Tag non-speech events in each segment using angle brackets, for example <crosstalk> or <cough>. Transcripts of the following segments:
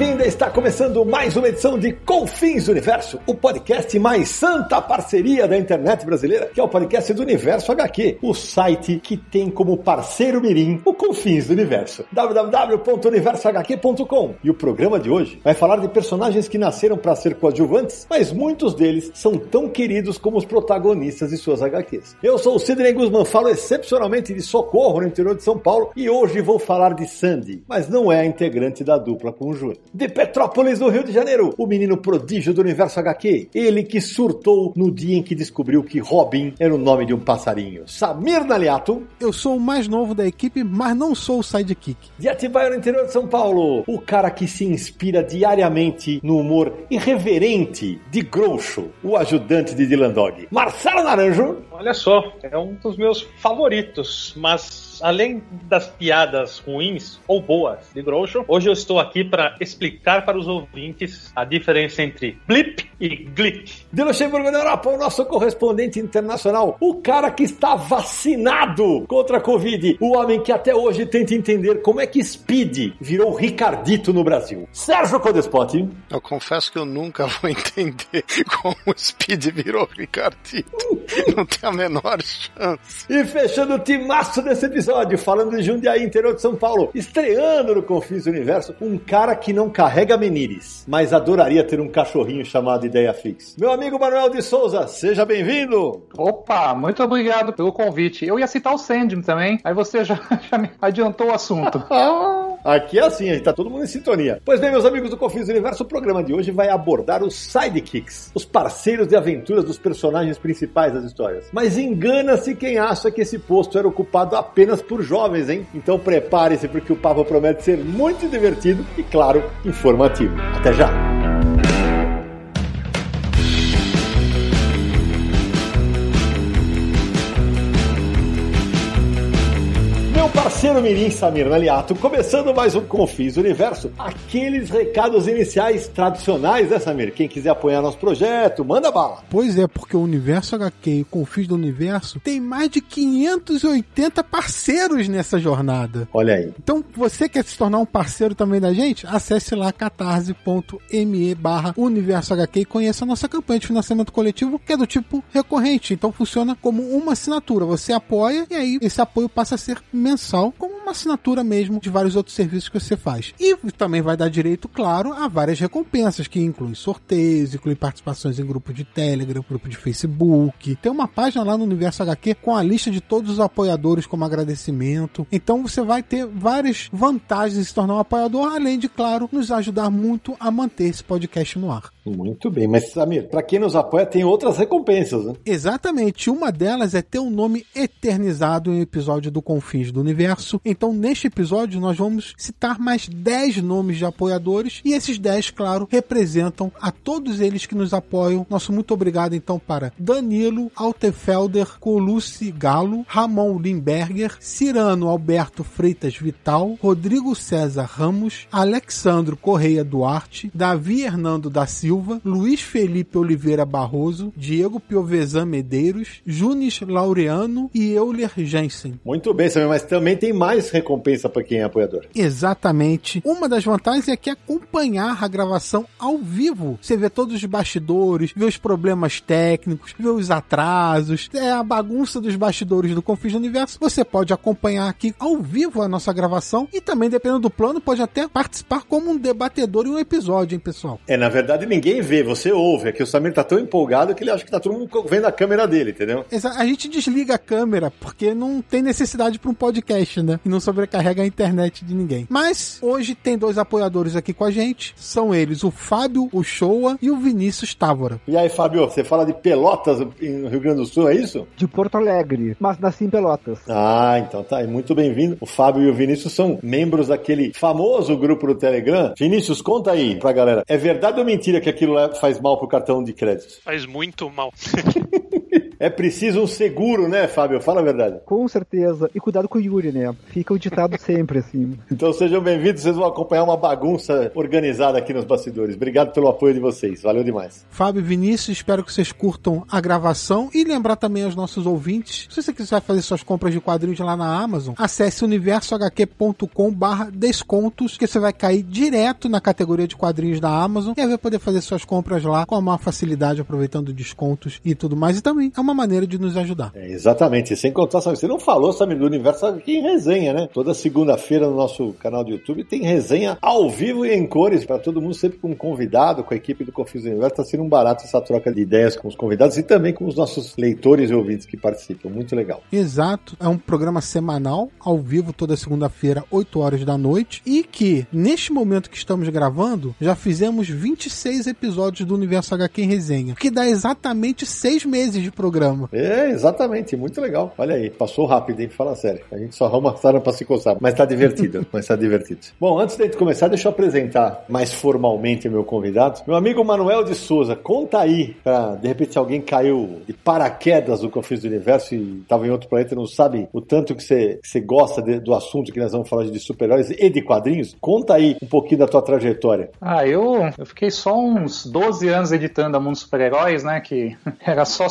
Bem-vindo, Está começando mais uma edição de Confins do Universo, o podcast mais santa parceria da internet brasileira, que é o podcast do Universo HQ, o site que tem como parceiro mirim o Confins do Universo, www.universohq.com. E o programa de hoje vai falar de personagens que nasceram para ser coadjuvantes, mas muitos deles são tão queridos como os protagonistas de suas HQs. Eu sou o Sidney Guzman, falo excepcionalmente de Socorro, no interior de São Paulo, e hoje vou falar de Sandy, mas não é a integrante da dupla com o. De Petrópolis, no Rio de Janeiro, o menino prodígio do universo HQ. Ele que surtou no dia em que descobriu que Robin era o nome de um passarinho. Samir Naliato. Eu sou o mais novo da equipe, mas não sou o sidekick. De Atibaia, no interior de São Paulo, o cara que se inspira diariamente no humor irreverente de Groucho, o ajudante de Dylan Dog. Marcelo Naranjo. Olha só, é um dos meus favoritos, mas além das piadas ruins ou boas de Groucho, hoje eu estou aqui para explicar para os ouvintes a diferença entre blip e glip. De Luxemburgo, na Europa, o nosso correspondente internacional, o cara que está vacinado contra a Covid, o homem que até hoje tenta entender como é que Speed virou Ricardito no Brasil. Sérgio Codespot. Eu confesso que eu nunca vou entender <laughs> como Speed virou Ricardito. <laughs> Não tem a menor chance. E fechando o timaço desse episódio, falando de Jundiaí, interior de São Paulo, estreando no Confins do Universo, um cara que não carrega menires, mas adoraria ter um cachorrinho chamado Ideia Fix. Meu amigo Manuel de Souza, seja bem-vindo! Opa, muito obrigado pelo convite. Eu ia citar o Sandman também, aí você já, <laughs> já me adiantou o assunto. <laughs> Aqui é assim, a gente tá todo mundo em sintonia. Pois bem, meus amigos do Confins do Universo, o programa de hoje vai abordar os sidekicks, os parceiros de aventuras dos personagens principais das histórias. Mas engana-se quem acha que esse posto era ocupado apenas por jovens, hein? Então prepare-se porque o papo promete ser muito divertido e, claro, informativo. Até já! Parceiro Mirim Samir Naliato, começando mais um Confis Universo, aqueles recados iniciais tradicionais, né, Samir? Quem quiser apoiar nosso projeto, manda bala. Pois é, porque o Universo HQ e o Confis do Universo tem mais de 580 parceiros nessa jornada. Olha aí. Então, você quer se tornar um parceiro também da gente? Acesse lá catarse.me barra Universo HQ e conheça a nossa campanha de financiamento coletivo, que é do tipo recorrente. Então, funciona como uma assinatura. Você apoia e aí esse apoio passa a ser mensal, como uma assinatura mesmo de vários outros serviços que você faz. E também vai dar direito, claro, a várias recompensas, que incluem sorteios, incluem participações em grupo de Telegram, grupo de Facebook. Tem uma página lá no Universo HQ com a lista de todos os apoiadores como agradecimento. Então você vai ter várias vantagens em se tornar um apoiador, além de, claro, nos ajudar muito a manter esse podcast no ar. Muito bem, mas Samir, para quem nos apoia tem outras recompensas, né? Exatamente, uma delas é ter um nome eternizado em um episódio do Confins do Universo. Então, neste episódio, nós vamos citar mais 10 nomes de apoiadores e esses 10, claro, representam a todos eles que nos apoiam. Nosso muito obrigado, então, para Danilo Altefelder Colucci Galo, Ramon Limberger, Cirano Alberto Freitas Vital, Rodrigo César Ramos, Alexandro Correia Duarte, Davi Hernando da Silva, Luiz Felipe Oliveira Barroso, Diego Piovesan Medeiros, Junis Laureano e Euler Jensen. Muito bem, mas também tem mais recompensa para quem é apoiador. Exatamente. Uma das vantagens é que acompanhar a gravação ao vivo. Você vê todos os bastidores, vê os problemas técnicos, vê os atrasos, é a bagunça dos bastidores do Confins do Universo. Você pode acompanhar aqui ao vivo a nossa gravação e também, dependendo do plano, pode até participar como um debatedor em um episódio, hein, pessoal? É, na verdade, ninguém vê, você ouve. É que o Samir tá tão empolgado que ele acha que tá todo mundo vendo a câmera dele, entendeu? Exa- A gente desliga a câmera porque não tem necessidade para um podcast, né? E não sobrecarrega a internet de ninguém. Mas hoje tem dois apoiadores aqui com a gente. São eles o Fábio Uchoa e o Vinícius Távora. E aí, Fábio, você fala de Pelotas no Rio Grande do Sul, é isso? De Porto Alegre, mas nasci em Pelotas. Ah, então tá aí. Muito bem-vindo. O Fábio e o Vinícius são membros daquele famoso grupo do Telegram. Vinícius, conta aí pra galera. É verdade ou mentira que aquilo faz mal pro cartão de crédito? Faz muito mal. <laughs> É preciso um seguro, né, Fábio? Fala a verdade. Com certeza. E cuidado com o Yuri, né? Fica o ditado <laughs> sempre assim. Então sejam bem-vindos, vocês vão acompanhar uma bagunça organizada aqui nos bastidores. Obrigado pelo apoio de vocês, valeu demais. Fábio e Vinícius, espero que vocês curtam a gravação e lembrar também aos nossos ouvintes, se você quiser fazer suas compras de quadrinhos lá na Amazon, acesse universohq.com barra descontos, que você vai cair direto na categoria de quadrinhos da Amazon e aí vai poder fazer suas compras lá com a maior facilidade, aproveitando descontos e tudo mais. E também é uma maneira de nos ajudar. É, exatamente, sem contar, sabe, você não falou, sabe, do universo aqui em resenha, né? Toda segunda-feira no nosso canal do YouTube tem resenha ao vivo e em cores para todo mundo, sempre com um convidado, com a equipe do Confis Universo. Tá sendo um barato essa troca de ideias com os convidados e também com os nossos leitores e ouvintes que participam. Muito legal. Exato, é um programa semanal, ao vivo, toda segunda-feira, 8 horas da noite, e que, neste momento que estamos gravando, já fizemos 26 episódios do Universo HQ em resenha, que dá exatamente seis meses de programa. É, exatamente, muito legal. Olha aí, passou rápido, hein? Fala sério. A gente só arruma sarna pra se coçar, mas tá divertido, <laughs> mas tá divertido. Bom, antes de começar, deixa eu apresentar mais formalmente o meu convidado. Meu amigo Manuel de Souza, conta aí, pra, de repente, se alguém caiu de paraquedas do Confins do Universo e tava em outro planeta e não sabe o tanto que você, que você gosta de, do assunto que nós vamos falar de super-heróis e de quadrinhos, conta aí um pouquinho da tua trajetória. Ah, eu, eu fiquei só uns 12 anos editando a Mundo Super-Heróis, né? Que <laughs> era só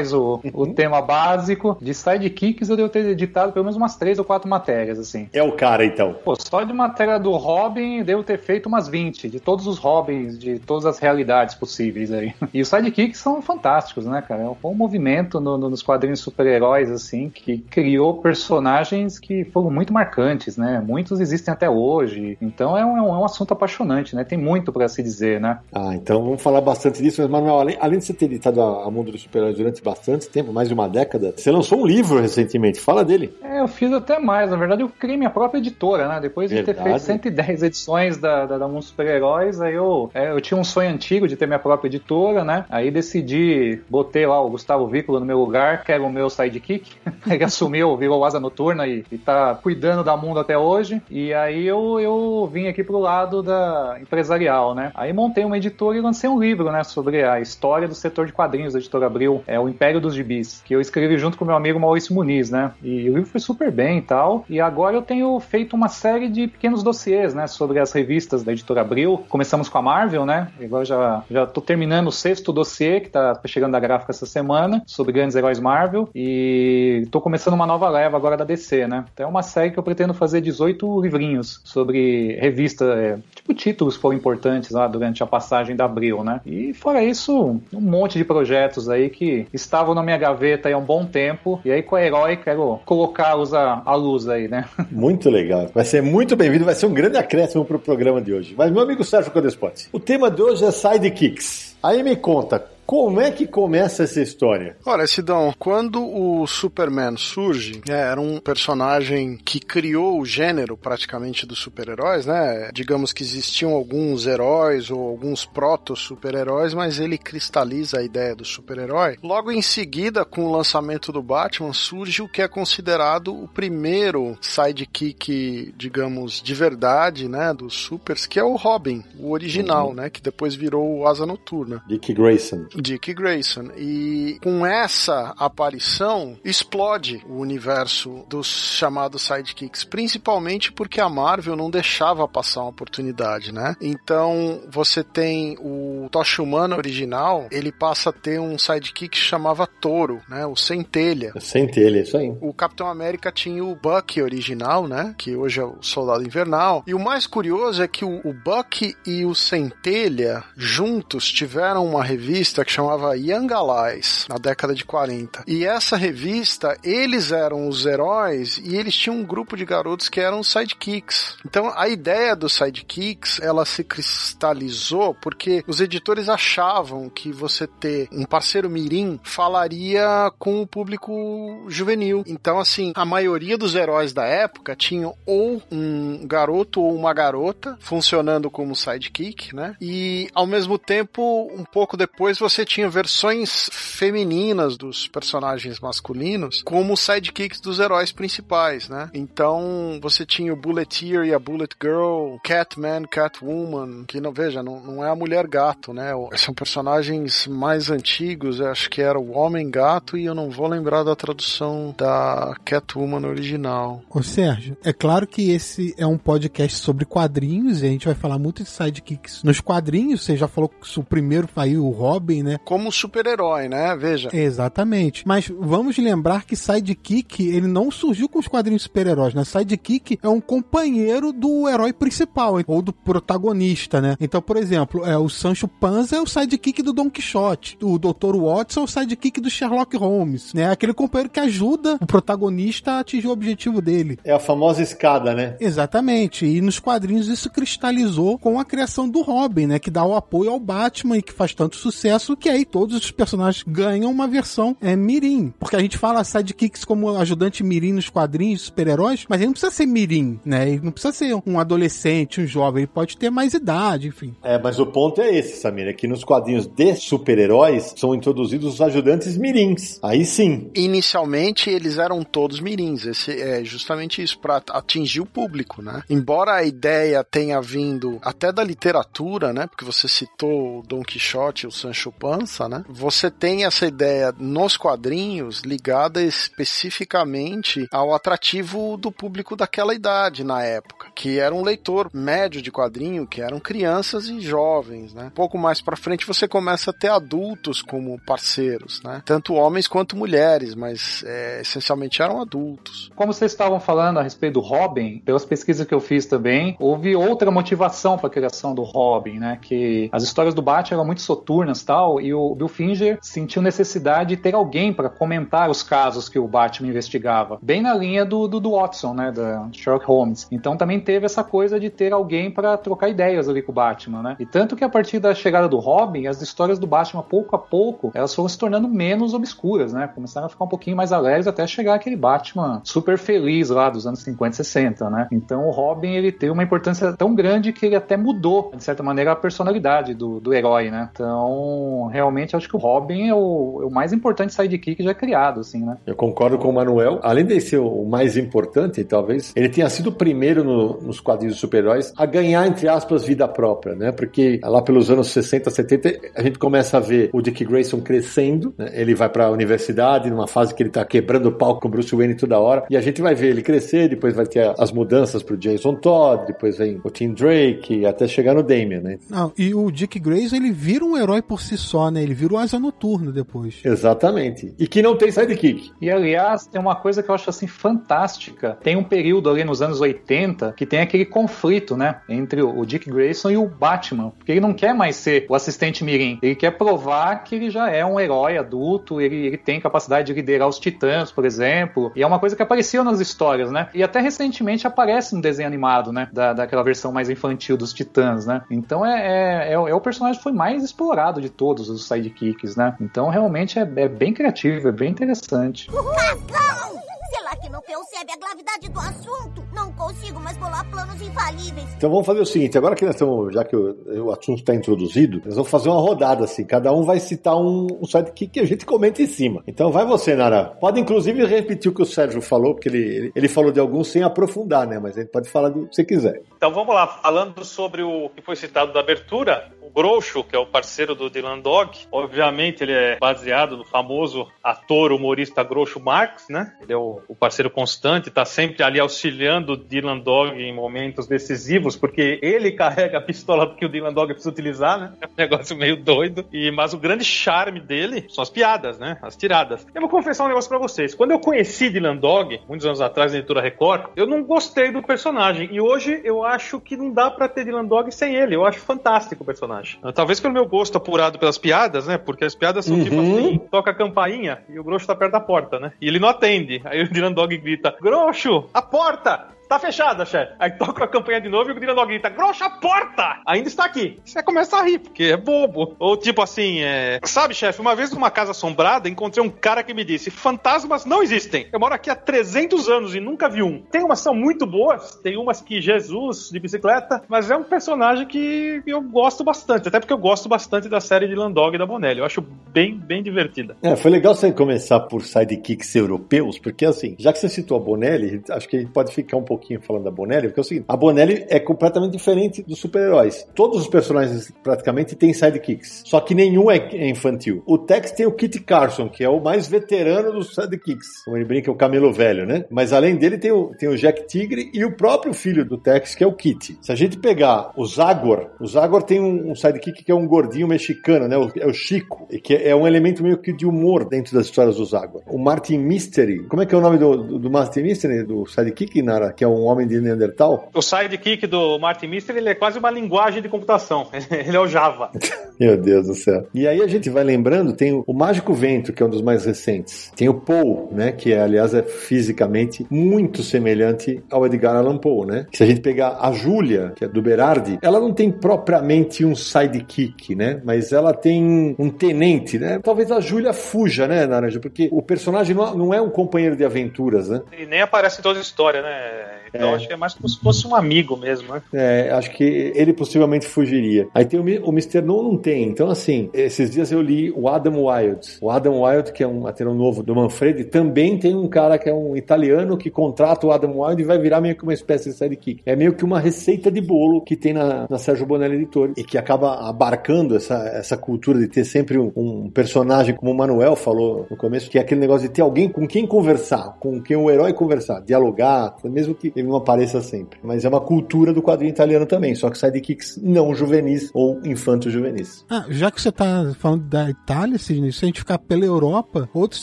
super-heróis o, o tema básico. De sidekicks eu devo ter editado pelo menos umas três ou quatro matérias, assim. É o cara, então. Pô, só de matéria do Robin devo ter feito umas 20, de todos os Robins, de todas as realidades possíveis aí. <laughs> E os sidekicks são fantásticos, né, cara? É um movimento no, no, nos quadrinhos super-heróis, assim, que criou personagens que foram muito marcantes, né? Muitos existem até hoje. Então é um, é um assunto apaixonante, né? Tem muito para se dizer, né? Ah, então vamos falar bastante disso. Mas, Manuel, além, além de você ter editado a, a Mundo dos Super-Heróis durante bastante tempo, mais de uma década, você lançou um livro recentemente. Fala dele. É, eu fiz até mais. Na verdade, eu criei minha própria editora, né? Depois de Verdade. ter feito 110 edições da, da, da Mundo Super-Heróis, aí eu, é, eu tinha um sonho antigo de ter minha própria editora, né? Aí decidi, botei lá o Gustavo Vícola no meu lugar, que era o meu sidekick. <laughs> Ele assumiu, virou asa noturna e, e tá cuidando da Mundo até hoje. E aí eu, eu vim aqui pro lado da empresarial, né? Aí montei uma editora e lancei um livro, né? Sobre a história do setor de quadrinhos da editora Abril, é o Império dos Gibis, que eu escrevi junto com meu amigo Maurício Muniz, né? E o livro foi super bem e tal. E agora eu tenho feito uma série de pequenos dossiês, né? Sobre as revistas da editora Abril. Começamos com a Marvel, né? Agora já, já tô terminando o sexto dossiê, que tá chegando da gráfica essa semana, sobre grandes heróis Marvel. E tô começando uma nova leva agora da DC, né? Então é uma série que eu pretendo fazer 18 livrinhos sobre revista, é, tipo títulos foram importantes lá durante a passagem da Abril, né? E fora isso, um monte de projetos aí que estavam na minha gaveta aí há um bom tempo. E aí com a Herói quero colocá-los à, à luz aí, né? <laughs> Muito legal. Vai ser muito bem-vindo, vai ser um grande acréscimo pro programa de hoje. Mas meu amigo Sérgio Codespot, o tema de hoje é Sidekicks. Aí me conta, como é que começa essa história? Olha, Sidão, quando o Superman surge, é, era um personagem que criou o gênero praticamente dos super-heróis, né? Digamos que existiam alguns heróis ou alguns proto-super-heróis, mas ele cristaliza a ideia do super-herói. Logo em seguida, com o lançamento do Batman, surge o que é considerado o primeiro sidekick, digamos, de verdade, né? Dos supers, que é o Robin, o original, uhum. né? Que depois virou o Asa Noturna. Dick Grayson. Dick Grayson. E com essa aparição, explode o universo dos chamados sidekicks, principalmente porque a Marvel não deixava passar uma oportunidade, né? Então, você tem o Tocha Humana original, ele passa a ter um sidekick que chamava Toro, né? O Centelha. Centelha, isso aí. O Capitão América tinha o Buck original, né? Que hoje é o Soldado Invernal. E o mais curioso é que o, o Buck e o Centelha juntos tiveram uma revista que chamava Young Allies, na década de 40. E essa revista, eles eram os heróis e eles tinham um grupo de garotos que eram sidekicks. Então a ideia dos sidekicks, ela se cristalizou porque os editores achavam que você ter um parceiro mirim falaria com o público juvenil. Então assim, a maioria dos heróis da época tinham ou um garoto ou uma garota funcionando como sidekick, né? E ao mesmo tempo, um pouco depois você tinha versões femininas dos personagens masculinos como sidekicks dos heróis principais, né? Então você tinha o Bulleteer e a Bullet Girl, Catman, Catwoman, que não veja, não, não é a mulher gato, né? São personagens mais antigos, acho que era o Homem Gato e eu não vou lembrar da tradução da Catwoman original. Ô Sérgio, é claro que esse é um podcast sobre quadrinhos e a gente vai falar muito de sidekicks nos quadrinhos. Você já falou que o primeiro foi o Robin, né? Como super-herói, né? Veja. Exatamente. Mas vamos lembrar que sidekick, ele não surgiu com os quadrinhos super-heróis, né? Sidekick é um companheiro do herói principal, ou do protagonista, né? Então, por exemplo, é, o Sancho Panza é o sidekick do Don Quixote. O Dr. Watson é o sidekick do Sherlock Holmes, né? Aquele companheiro que ajuda o protagonista a atingir o objetivo dele. É a famosa escada, né? Exatamente. E nos quadrinhos isso cristalizou com a criação do Robin, né? Que dá o apoio ao Batman e que faz tanto sucesso que aí todos os personagens ganham uma versão é, mirim. Porque a gente fala sidekicks como ajudante mirim nos quadrinhos, super-heróis, mas ele não precisa ser mirim, né? Ele não precisa ser um adolescente, um jovem, ele pode ter mais idade, enfim. É, mas o ponto é esse, Samir, é que nos quadrinhos de super-heróis são introduzidos os ajudantes mirins. Aí sim. Inicialmente eles eram todos mirins, esse é justamente isso, para atingir o público, né? Embora a ideia tenha vindo até da literatura, né? Porque você citou o Don Quixote e o Sancho Panza, né? Você tem essa ideia nos quadrinhos ligada especificamente ao atrativo do público daquela idade na época, que era um leitor médio de quadrinho, que eram crianças e jovens, né? Um pouco mais para frente você começa a ter adultos como parceiros, né? Tanto homens quanto mulheres, mas é, essencialmente eram adultos. Como vocês estavam falando a respeito do Robin, pelas pesquisas que eu fiz também, houve outra motivação para a criação do Robin, né? Que as histórias do Batman eram muito soturnas tal, e o Bill Finger sentiu necessidade de ter alguém para comentar os casos que o Batman investigava, bem na linha do, do, do Watson, né? Da Sherlock Holmes. Então também teve essa coisa de ter alguém para trocar ideias ali com o Batman, né? E tanto que a partir da chegada do Robin, as histórias do Batman, pouco a pouco, elas foram se tornando menos obscuras, né? Começaram a ficar um pouquinho mais alegres até chegar aquele Batman super feliz lá dos anos 50 e 60, né? Então o Robin, ele teve uma importância tão grande que ele até mudou, de certa maneira, a personalidade do, do herói, né? Então, realmente, acho que o Robin é o, é o mais importante sidekick já criado, assim, né? Eu concordo com o Manuel. Além de ser o mais importante, talvez, ele tenha sido o primeiro no, nos quadrinhos de super-heróis a ganhar, entre aspas, vida própria, né? Porque lá pelos anos 60, 70, a gente começa a ver o Dick Grayson crescendo, né? ele vai para a universidade, numa fase que ele tá quebrando o palco com o Bruce Wayne toda hora, e a gente vai ver ele crescer, depois vai ter as mudanças pro Jason Todd, depois vem o Tim Drake, até chegar no Damian, né? Não, e o Dick Grayson, ele vira um herói por si só, né? Ele vira o Asa Noturno depois. Exatamente. E que não tem sidekick. E aliás, tem uma coisa que eu acho assim fantástica. Tem um período ali nos anos 80 que tem aquele conflito, né? Entre o Dick Grayson e o Batman. Porque ele não quer mais ser o assistente Mirim. Ele quer provar que ele já é um herói adulto, ele, ele tem capacidade de liderar os titãs, por exemplo. E é uma coisa que apareceu nas histórias, né? E até recentemente aparece no desenho animado, né? Da, daquela versão mais infantil dos titãs, né? Então é, é, é, é o personagem que foi mais explorado de todos os sidekicks, né? Então realmente é, é bem criativo, é bem interessante. Cacau! Lá que não percebe a gravidade do assunto. Não consigo mais bolar planos infalíveis. Então vamos fazer o seguinte, agora que nós estamos, já que o, o assunto está introduzido, nós vamos fazer uma rodada assim, cada um vai citar um, um sidekick que a gente comenta em cima. Então vai você, Nara. Pode inclusive repetir o que o Sérgio falou, porque ele, ele, ele falou de alguns sem aprofundar, né? Mas ele pode falar do que você quiser. Então vamos lá, falando sobre o que foi citado da abertura, o Groucho, que é o parceiro do Dylan Dog, obviamente ele é baseado no famoso ator humorista Groucho Marx, né? Ele é o, o parceiro constante, tá sempre ali auxiliando o Dylan Dog em momentos decisivos, porque ele <laughs> carrega a pistola que o Dylan Dog precisa utilizar, né? É um negócio meio doido. E, mas o grande charme dele são as piadas, né? As tiradas. Eu vou confessar um negócio pra vocês. Quando eu conheci Dylan Dog, muitos anos atrás, na editora Record, eu não gostei do personagem. E hoje eu acho que não dá pra ter Dylan Dog sem ele. Eu acho fantástico o personagem. Talvez pelo meu gosto apurado pelas piadas, né? Porque as piadas são tipo Uhum. assim: toca a campainha e o Grosso tá perto da porta, né? E ele não atende. Aí o Dylan Dog grita: Grosso, a porta! Tá fechada, chefe. Aí toca a campanha de novo e o Dog grita: Grosso, a porta! Ainda está aqui. Você começa a rir, porque é bobo. Ou tipo assim, é. Sabe, chefe, uma vez numa casa assombrada, encontrei um cara que me disse: fantasmas não existem. Eu moro aqui há 300 anos e nunca vi um. Tem umas que são muito boas, tem umas que Jesus de bicicleta, mas é um personagem que eu gosto bastante. Até porque eu gosto bastante da série de Landog e da Bonelli. Eu acho bem, bem divertida. É, foi legal você começar por sidekicks europeus, porque assim, já que você citou a Bonelli, acho que a gente pode ficar um pouquinho falando da Bonelli, porque é o seguinte, a Bonelli é completamente diferente dos super-heróis. Todos os personagens praticamente têm sidekicks, só que nenhum é é infantil. O Tex tem o Kit Carson, que é o mais veterano dos sidekicks. Como ele brinca, é o camelo velho, né? Mas além dele tem o, tem o Jack Tigre e o próprio filho do Tex, que é o Kit. Se a gente pegar o Zagor, o Zagor tem um, um sidekick que é um gordinho mexicano, né? O- é o Chico, e que é um elemento meio que de humor dentro das histórias do Zagor. O Martin Mystery, como é que é o nome do, do, do Martin Mystery, do sidekick, Nara? Que é um homem de Neandertal? O sidekick do Martin Mister, ele é quase uma linguagem de computação. <laughs> Ele é o Java. <laughs> Meu Deus do céu. E aí a gente vai lembrando, tem o, Mágico Vento, que é um dos mais recentes. Tem o Poe, né? Que é, aliás, é fisicamente muito semelhante ao Edgar Allan Poe, né? Se a gente pegar a Júlia, que é do Berardi, ela não tem propriamente um sidekick, né? Mas ela tem um tenente, né? Talvez a Júlia fuja, né, Naranja? Porque o personagem não, não é um companheiro de aventuras, né? E nem aparece em toda a história, né? Então É. acho que é mais como se fosse um amigo mesmo, né? É, acho que ele possivelmente fugiria. Aí tem o, o Mr. No não tem. Então, assim, esses dias eu li o Adam Wilde. O Adam Wilde, que é um aterão novo do Manfredi, também tem um cara que é um italiano que contrata o Adam Wilde e vai virar meio que uma espécie de sidekick. É meio que uma receita de bolo que tem na, na Sérgio Bonelli Editor e que acaba abarcando essa, essa cultura de ter sempre um, um personagem, como o Manuel falou no começo, que é aquele negócio de ter alguém com quem conversar, com quem o herói conversar, dialogar, mesmo que ele não apareça sempre. Mas é uma cultura do quadrinho italiano também, só que sidekicks não juvenis ou infanto-juvenis. Ah, já que você tá falando da Itália, Sidney, se a gente ficar pela Europa, outros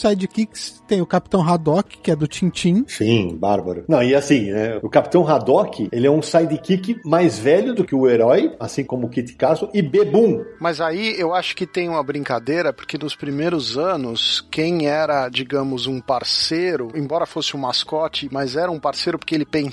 sidekicks tem o Capitão Haddock, que é do Tintin. Sim, bárbaro. Não, e assim, né? O Capitão Haddock, ele é um sidekick mais velho do que o herói, assim como o Kit Carson, e bebum. Mas aí eu acho que tem uma brincadeira, porque nos primeiros anos, quem era, digamos, um parceiro, embora fosse um mascote, mas era um parceiro porque ele pensava,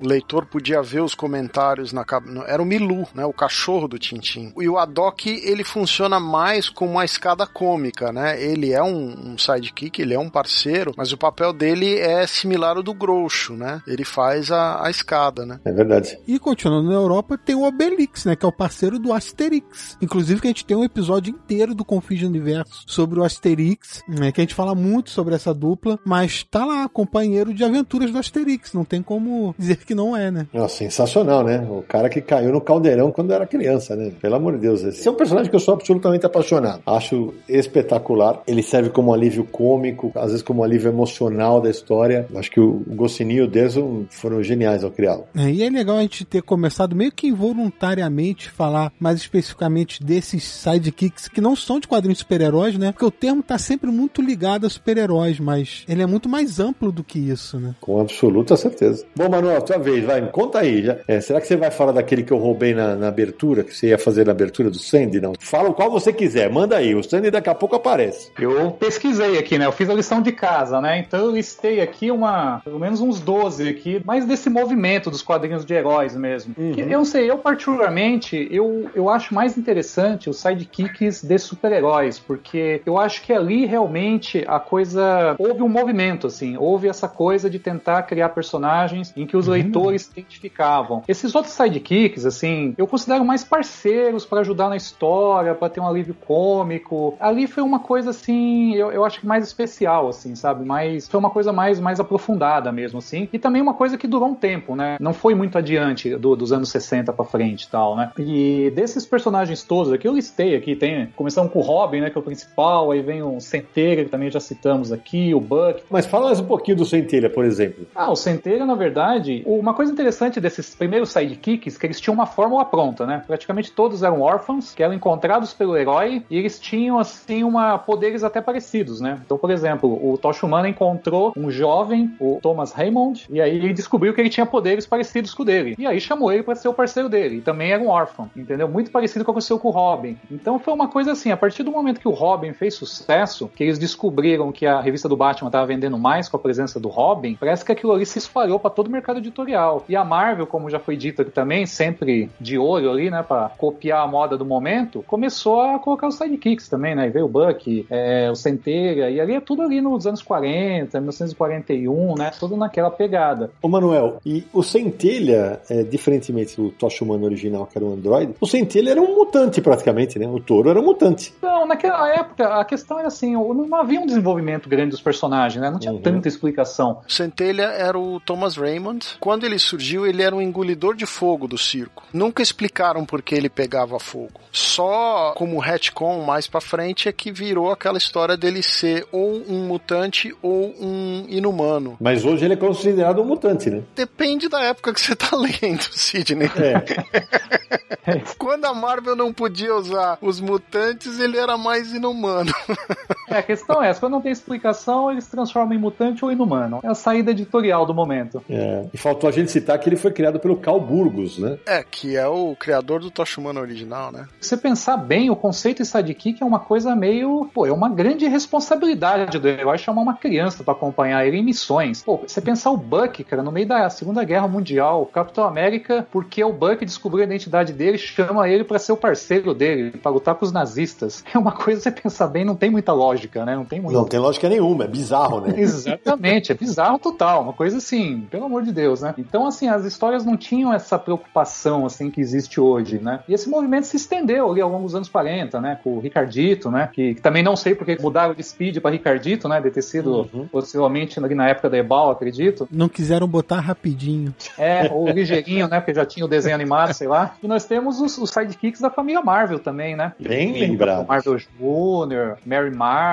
o leitor podia ver os comentários na Era o Milu, né? O cachorro do Tintim. E o Haddock, ele funciona mais como uma escada cômica, né? Ele é um, um sidekick, ele é um parceiro, mas o papel dele é similar ao do Groucho, né? Ele faz a, a escada, né? É verdade. E continuando na Europa, tem o Obelix, né? Que é o parceiro do Asterix. Inclusive que a gente tem um episódio inteiro do Confins do Universo sobre o Asterix, né? Que a gente fala muito sobre essa dupla, mas tá lá, companheiro de aventuras do Asterix. Não tem como dizer que não é, né? Nossa, sensacional, né? O cara que caiu no caldeirão quando era criança, né? Pelo amor de Deus. Esse é um personagem que eu sou absolutamente apaixonado. Acho espetacular. Ele serve como alívio cômico, às vezes como alívio emocional da história. Acho que o Goscinny e o Derson foram geniais ao criá-lo. É, e é legal a gente ter começado meio que involuntariamente falar mais especificamente desses sidekicks que não são de quadrinhos de super-heróis, né? Porque o termo tá sempre muito ligado a super-heróis, mas ele é muito mais amplo do que isso, né? Com absoluta certeza. Bom, Manuel, tua vez, vai, me conta aí. Já. É, será que você vai falar daquele que eu roubei na, na abertura, que você ia fazer na abertura do Sandy? Não. Fala o qual você quiser, manda aí. O Sandy daqui a pouco aparece. Eu pesquisei aqui, né? Eu fiz a lição de casa, né? Então eu listei aqui uma, pelo menos uns 12 aqui, mais desse movimento dos quadrinhos de heróis mesmo. Que eu não sei, eu particularmente, eu, eu acho mais interessante os sidekicks de super-heróis, porque eu acho que ali realmente a coisa houve um movimento assim, houve essa coisa de tentar criar personagens em que os leitores se identificavam. Esses outros sidekicks, assim, eu considero mais parceiros para ajudar na história, para ter um alívio cômico. Ali foi uma coisa assim, eu, eu acho que mais especial, assim, sabe? Mais, foi uma coisa mais, mais aprofundada mesmo, assim. E também uma coisa que durou um tempo, né? Não foi muito adiante do, dos anos 60 para frente e tal, né? E desses personagens todos aqui, eu listei aqui, tem, começando com o Robin, né, que é o principal, aí vem o Centelha, que também já citamos aqui, o Buck. Mas fala mais um pouquinho do Centelha, por exemplo. Ah, o Centelha, na verdade, uma coisa interessante desses primeiros sidekicks, que eles tinham uma fórmula pronta, né? Praticamente todos eram órfãos, que eram encontrados pelo herói, e eles tinham, assim, uma poderes até parecidos, né? Então, por exemplo, o Tosh Humana encontrou um jovem, o Thomas Raymond, e aí ele descobriu que ele tinha poderes parecidos com o dele. E aí chamou ele para ser o parceiro dele. E também era um órfão, entendeu? Muito parecido com o que aconteceu com o Robin. Então foi uma coisa assim, a partir do momento que o Robin fez sucesso, que eles descobriram que a revista do Batman estava vendendo mais com a presença do Robin, parece que aquilo ali se espalhou para todo o mercado editorial. E a Marvel, como já foi dito aqui também, sempre de olho ali, né, para copiar a moda do momento, começou a colocar os sidekicks também, né? E veio o Buck, é, o Centelha, e ali é tudo ali nos anos 40, 1941, né? Tudo naquela pegada. Ô Manuel, e o Centelha, é, diferentemente do Tosh Humano original, que era um androide, o Centelha era um mutante praticamente, né? O touro era um mutante. Não, naquela época a questão era assim, não havia um desenvolvimento grande dos personagens, né? Não tinha uhum. tanta explicação. O Centelha era o Thomas Raymond. Quando ele surgiu, ele era um engolidor de fogo do circo. Nunca explicaram por que ele pegava fogo. Só como retcon mais para frente é que virou aquela história dele ser ou um mutante ou um inumano. Mas hoje ele é considerado um mutante, né? Depende da época que você tá <laughs> lendo, Sidney. É. <laughs> Quando a Marvel não podia usar os mutantes, ele era mais inumano. <laughs> É, a questão é quando não tem explicação, eles transformam em mutante ou inumano. É a saída editorial do momento. É. E faltou a gente citar que ele foi criado pelo Carl Burgos, né? É, que é o criador do Tosh Humano original, né? Se você pensar bem, o conceito de sidekick é uma coisa meio, pô, é uma grande responsabilidade do herói chamar uma criança para acompanhar ele em missões. Pô, você pensar o Buck, cara, no meio da Segunda Guerra Mundial, o Capitão América, porque o Buck descobriu a identidade dele, chama ele para ser o parceiro dele, para lutar com os nazistas. <laughs> É uma coisa, você pensar bem, não tem muita lógica, né? Não tem muito. Não tem lógica nenhuma, é bizarro, né? <laughs> Exatamente, é bizarro total, uma coisa assim, pelo amor de Deus, né? Então, assim, as histórias não tinham essa preocupação, assim, que existe hoje, né? E esse movimento se estendeu ali ao longo dos anos 40, né? Com o Ricardito, né? Que, que também não sei porque mudaram de Speed para Ricardito, né? De ter sido uhum. possivelmente ali na época da Ebal, acredito. Não quiseram botar rapidinho. É, ou ligeirinho, né? Porque já tinha o desenho animado, sei lá. E nós temos os, os sidekicks da família Marvel também, né? Bem lembrado. Marvel Jr., Mary Marvel,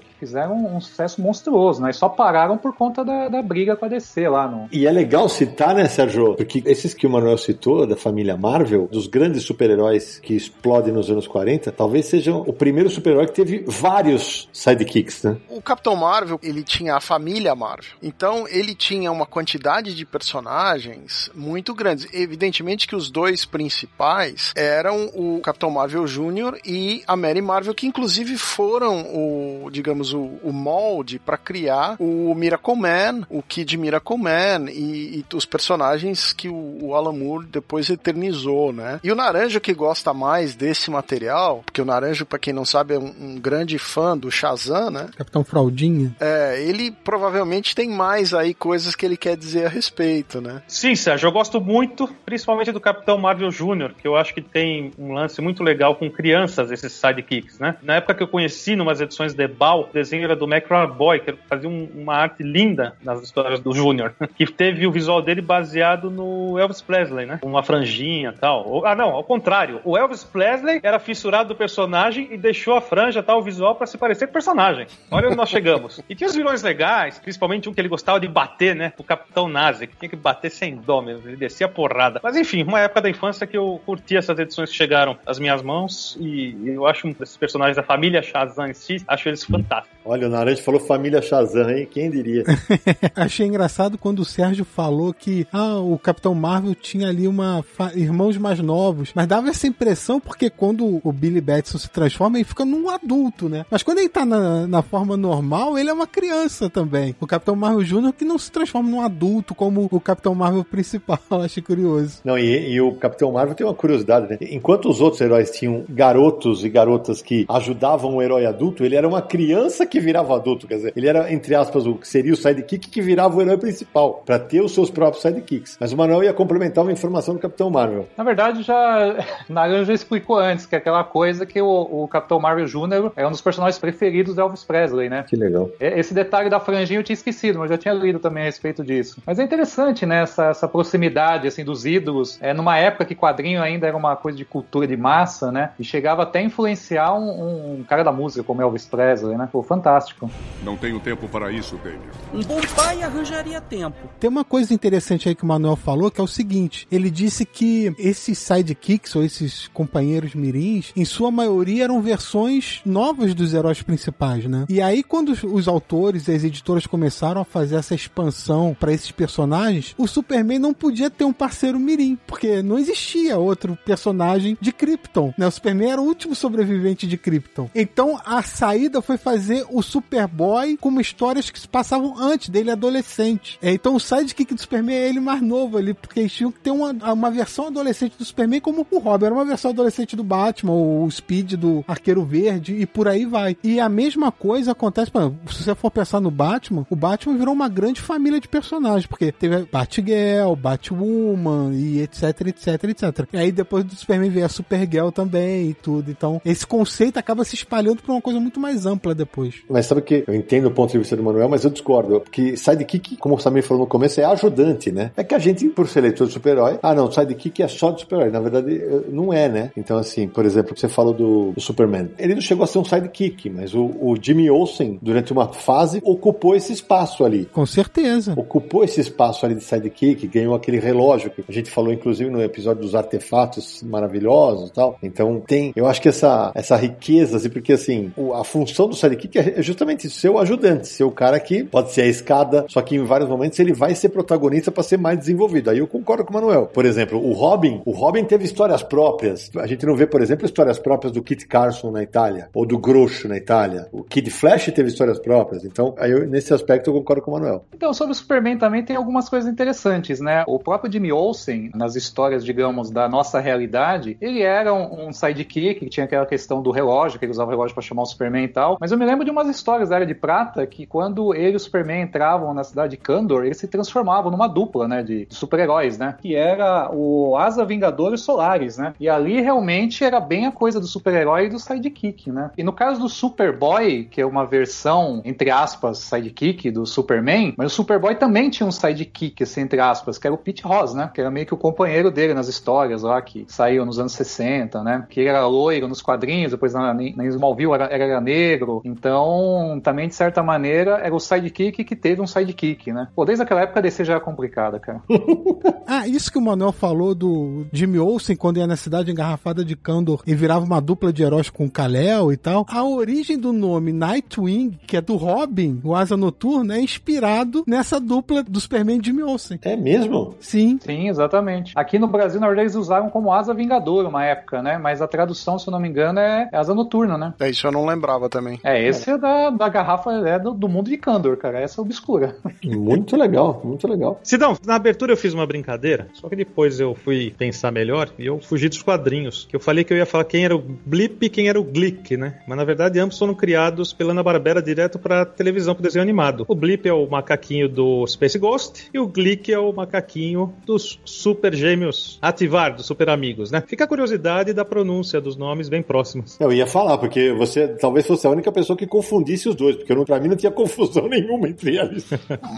que fizeram um sucesso monstruoso, né? E só pararam por conta da, da briga com a DC lá no. E é legal citar, né, Sérgio? Porque esses que o Manuel citou, da família Marvel, dos grandes super-heróis que explodem nos anos 40, talvez sejam o primeiro super-herói que teve vários sidekicks, né? O Capitão Marvel, ele tinha a família Marvel. Então, ele tinha uma quantidade de personagens muito grandes. Evidentemente que os dois principais eram o Capitão Marvel Jr. e a Mary Marvel, que inclusive foram o, digamos, o, o molde para criar o Miracle Man, o Kid Miracle Man e, e os personagens que o, o, Alan Moore depois eternizou, né? E o Naranjo que gosta mais desse material, porque o Naranjo, para quem não sabe, é um, um, grande fã do Shazam, né? Capitão Fraldinha. É, ele provavelmente tem mais aí coisas que ele quer dizer a respeito, né? Sim, Sérgio, eu gosto muito, principalmente do Capitão Marvel Jr., que eu acho que tem um lance muito legal com crianças, esses sidekicks, né? Na época que eu conheci, numas edições de Bal, o desenho era do McRoy, que fazia um, uma arte linda nas histórias do Júnior, <laughs> que teve o visual dele baseado no Elvis Presley, né? Uma franjinha e tal. Ah, não, ao contrário. O Elvis Presley era fissurado do personagem e deixou a franja tal, o visual para se parecer com o personagem. Olha onde nós chegamos. E tinha os vilões legais, principalmente um que ele gostava de bater, né? O Capitão Nazi, que tinha que bater sem dó mesmo, ele descia porrada. Mas enfim, uma época da infância que eu curti essas edições que chegaram às minhas mãos e eu acho esses personagens da família Shazam em si, acho eles fantásticos. Olha, o Naranjo falou família Shazam, hein? Quem diria? <laughs> Achei engraçado quando o Sérgio falou que ah, o Capitão Marvel tinha ali uma irmãos mais novos, mas dava essa impressão porque quando o Billy Batson se transforma, ele fica num adulto, né? Mas quando ele tá na, na forma normal, ele é uma criança também. O Capitão Marvel Jr. que não se transforma num adulto como o Capitão Marvel <laughs> principal, achei curioso. Não, e, e o Capitão Marvel tem uma curiosidade, né? Enquanto os outros heróis tinham garotos e garotas que ajudavam o herói adulto, ele era uma criança que virava adulto, quer dizer, ele era, entre aspas, o que seria o sidekick que virava o herói principal, para ter os seus próprios sidekicks. Mas o Manuel ia complementar uma informação do Capitão Marvel. Na verdade, já <laughs> Naran já explicou antes, que é aquela coisa que o, o Capitão Marvel Jr. é um dos personagens preferidos do Elvis Presley, né? Que legal. Esse detalhe da franjinha eu tinha esquecido, mas já tinha lido também a respeito disso. Mas é interessante, né, essa, essa proximidade, assim, dos ídolos, é, numa época que quadrinho ainda era uma coisa de cultura de massa, né, e chegava até a influenciar um, um cara da música como Elvis Presley, né, pô, fantástico. Não tenho tempo para isso, Damian. Um bom pai arranjaria tempo. Tem uma coisa interessante aí que o Manuel falou, que é o seguinte, ele disse que esses sidekicks, ou esses companheiros mirins, em sua maioria eram versões novas dos heróis principais, né, e aí quando os autores e as editoras começaram a fazer essa expansão para esses personagens, o Superman não podia ter um parceiro mirim, porque não existia outro personagem de Krypton, né? O Superman era o último sobrevivente de Krypton. Então a saída foi fazer o Superboy com histórias que se passavam antes dele adolescente. É, então o sidekick do Superman é ele mais novo ali, porque eles tinham que ter uma, uma versão adolescente do Superman como o Robin era uma versão adolescente do Batman, o Speed do Arqueiro Verde e por aí vai. E a mesma coisa acontece, se você for pensar no Batman, o Batman virou uma grande família de personagens, porque teve Batgirl, Batwoman e etc, etc, etc. E aí depois do Superman veio a Supergirl também e tudo. Então, esse conceito acaba se espalhando para uma coisa muito mais ampla depois. Mas sabe que eu entendo o ponto de vista do Manuel, mas eu discordo. Porque sidekick, como o Samir falou no começo, é ajudante, né? É que a gente, por ser leitor de super-herói, ah não, sidekick é só de super-herói. Na verdade, não é, né? Então, assim, por exemplo, você falou do, do Superman. Ele não chegou a ser um sidekick, mas o, o Jimmy Olsen, durante uma fase, ocupou esse espaço ali. Com certeza. Ocupou esse espaço ali de sidekick, ganhou aquele relógio que a gente falou, inclusive, no episódio dos artefatos maravilhosos e tal. Então, tem, eu acho que essa, essa riqueza, assim, porque assim, a função do sidekick é justamente ser o ajudante, ser o cara que pode ser a escada, só que em vários momentos ele vai ser protagonista para ser mais desenvolvido. Aí eu concordo com o Manuel. Por exemplo, o Robin, o Robin teve histórias próprias. A gente não vê, por exemplo, histórias próprias do Kit Carson na Itália, ou do Groucho na Itália. O Kid Flash teve histórias próprias. Então, aí eu, nesse aspecto eu concordo com o Manuel. Então, sobre o Superman também tem algumas coisas interessantes, né? O próprio Jimmy Olsen, nas histórias, digamos, da nossa realidade, ele era um, um sidekick, que tinha aquela questão do relógio, que ele usava o relógio para chamar o Superman e tal. Mas eu me lembro de umas histórias da Era de Prata que quando ele e o Superman entravam na cidade de Kandor, eles se transformavam numa dupla, né, de super-heróis, né? Que era o Asa Vingador e Solares, né? E ali realmente era bem a coisa do super-herói e do sidekick, né? E no caso do Superboy, que é uma versão, entre aspas, sidekick do Superman, mas o Superboy também tinha um sidekick, assim, entre aspas, que era o Pete Ross, né? Que era meio que o companheiro dele nas histórias lá, que saiu nos anos 60, né? Que ele era loiro nos quadrinhos, depois na, na Smallville era, era negro. Então, também, de certa maneira, era o sidekick que teve um sidekick, né? Pô, desde aquela época a DC já era complicada, cara. <laughs> ah, isso que o Manuel falou do Jimmy Olsen, quando ia na cidade engarrafada de Kandor e virava uma dupla de heróis com Kal-El e tal. A origem do nome Nightwing, que é do Robin, o Asa Noturna, é inspirado nessa dupla do Superman Jimmy Olsen. É mesmo? Sim. Sim, exatamente. Aqui no Brasil, na verdade, eles usaram como Asa Vingador uma época, né? Mas a tradução, se eu não me engano, é Asa Noturna, né? É, isso eu não lembrava também. É, esse é, da, da garrafa é do, do mundo de Kandor, cara. Essa é obscura. Muito legal, muito legal. Sidão, na abertura eu fiz uma brincadeira, só que depois eu fui pensar melhor e eu fugi dos quadrinhos. Que eu falei que eu ia falar quem era o Blip e quem era o Glick, né? Mas na verdade ambos foram criados pela Ana Barbera direto pra televisão, pro desenho animado. O Blip é o macaquinho do Space Ghost e o Glick é o macaquinho dos Super Gêmeos Ativar, dos Super Amigos, né? Fica a curiosidade da pronúncia dos nomes bem próximos. Eu ia falar, porque você talvez fosse a única pessoa que confundisse os dois, porque eu, pra mim não tinha confusão <laughs> nenhuma entre eles.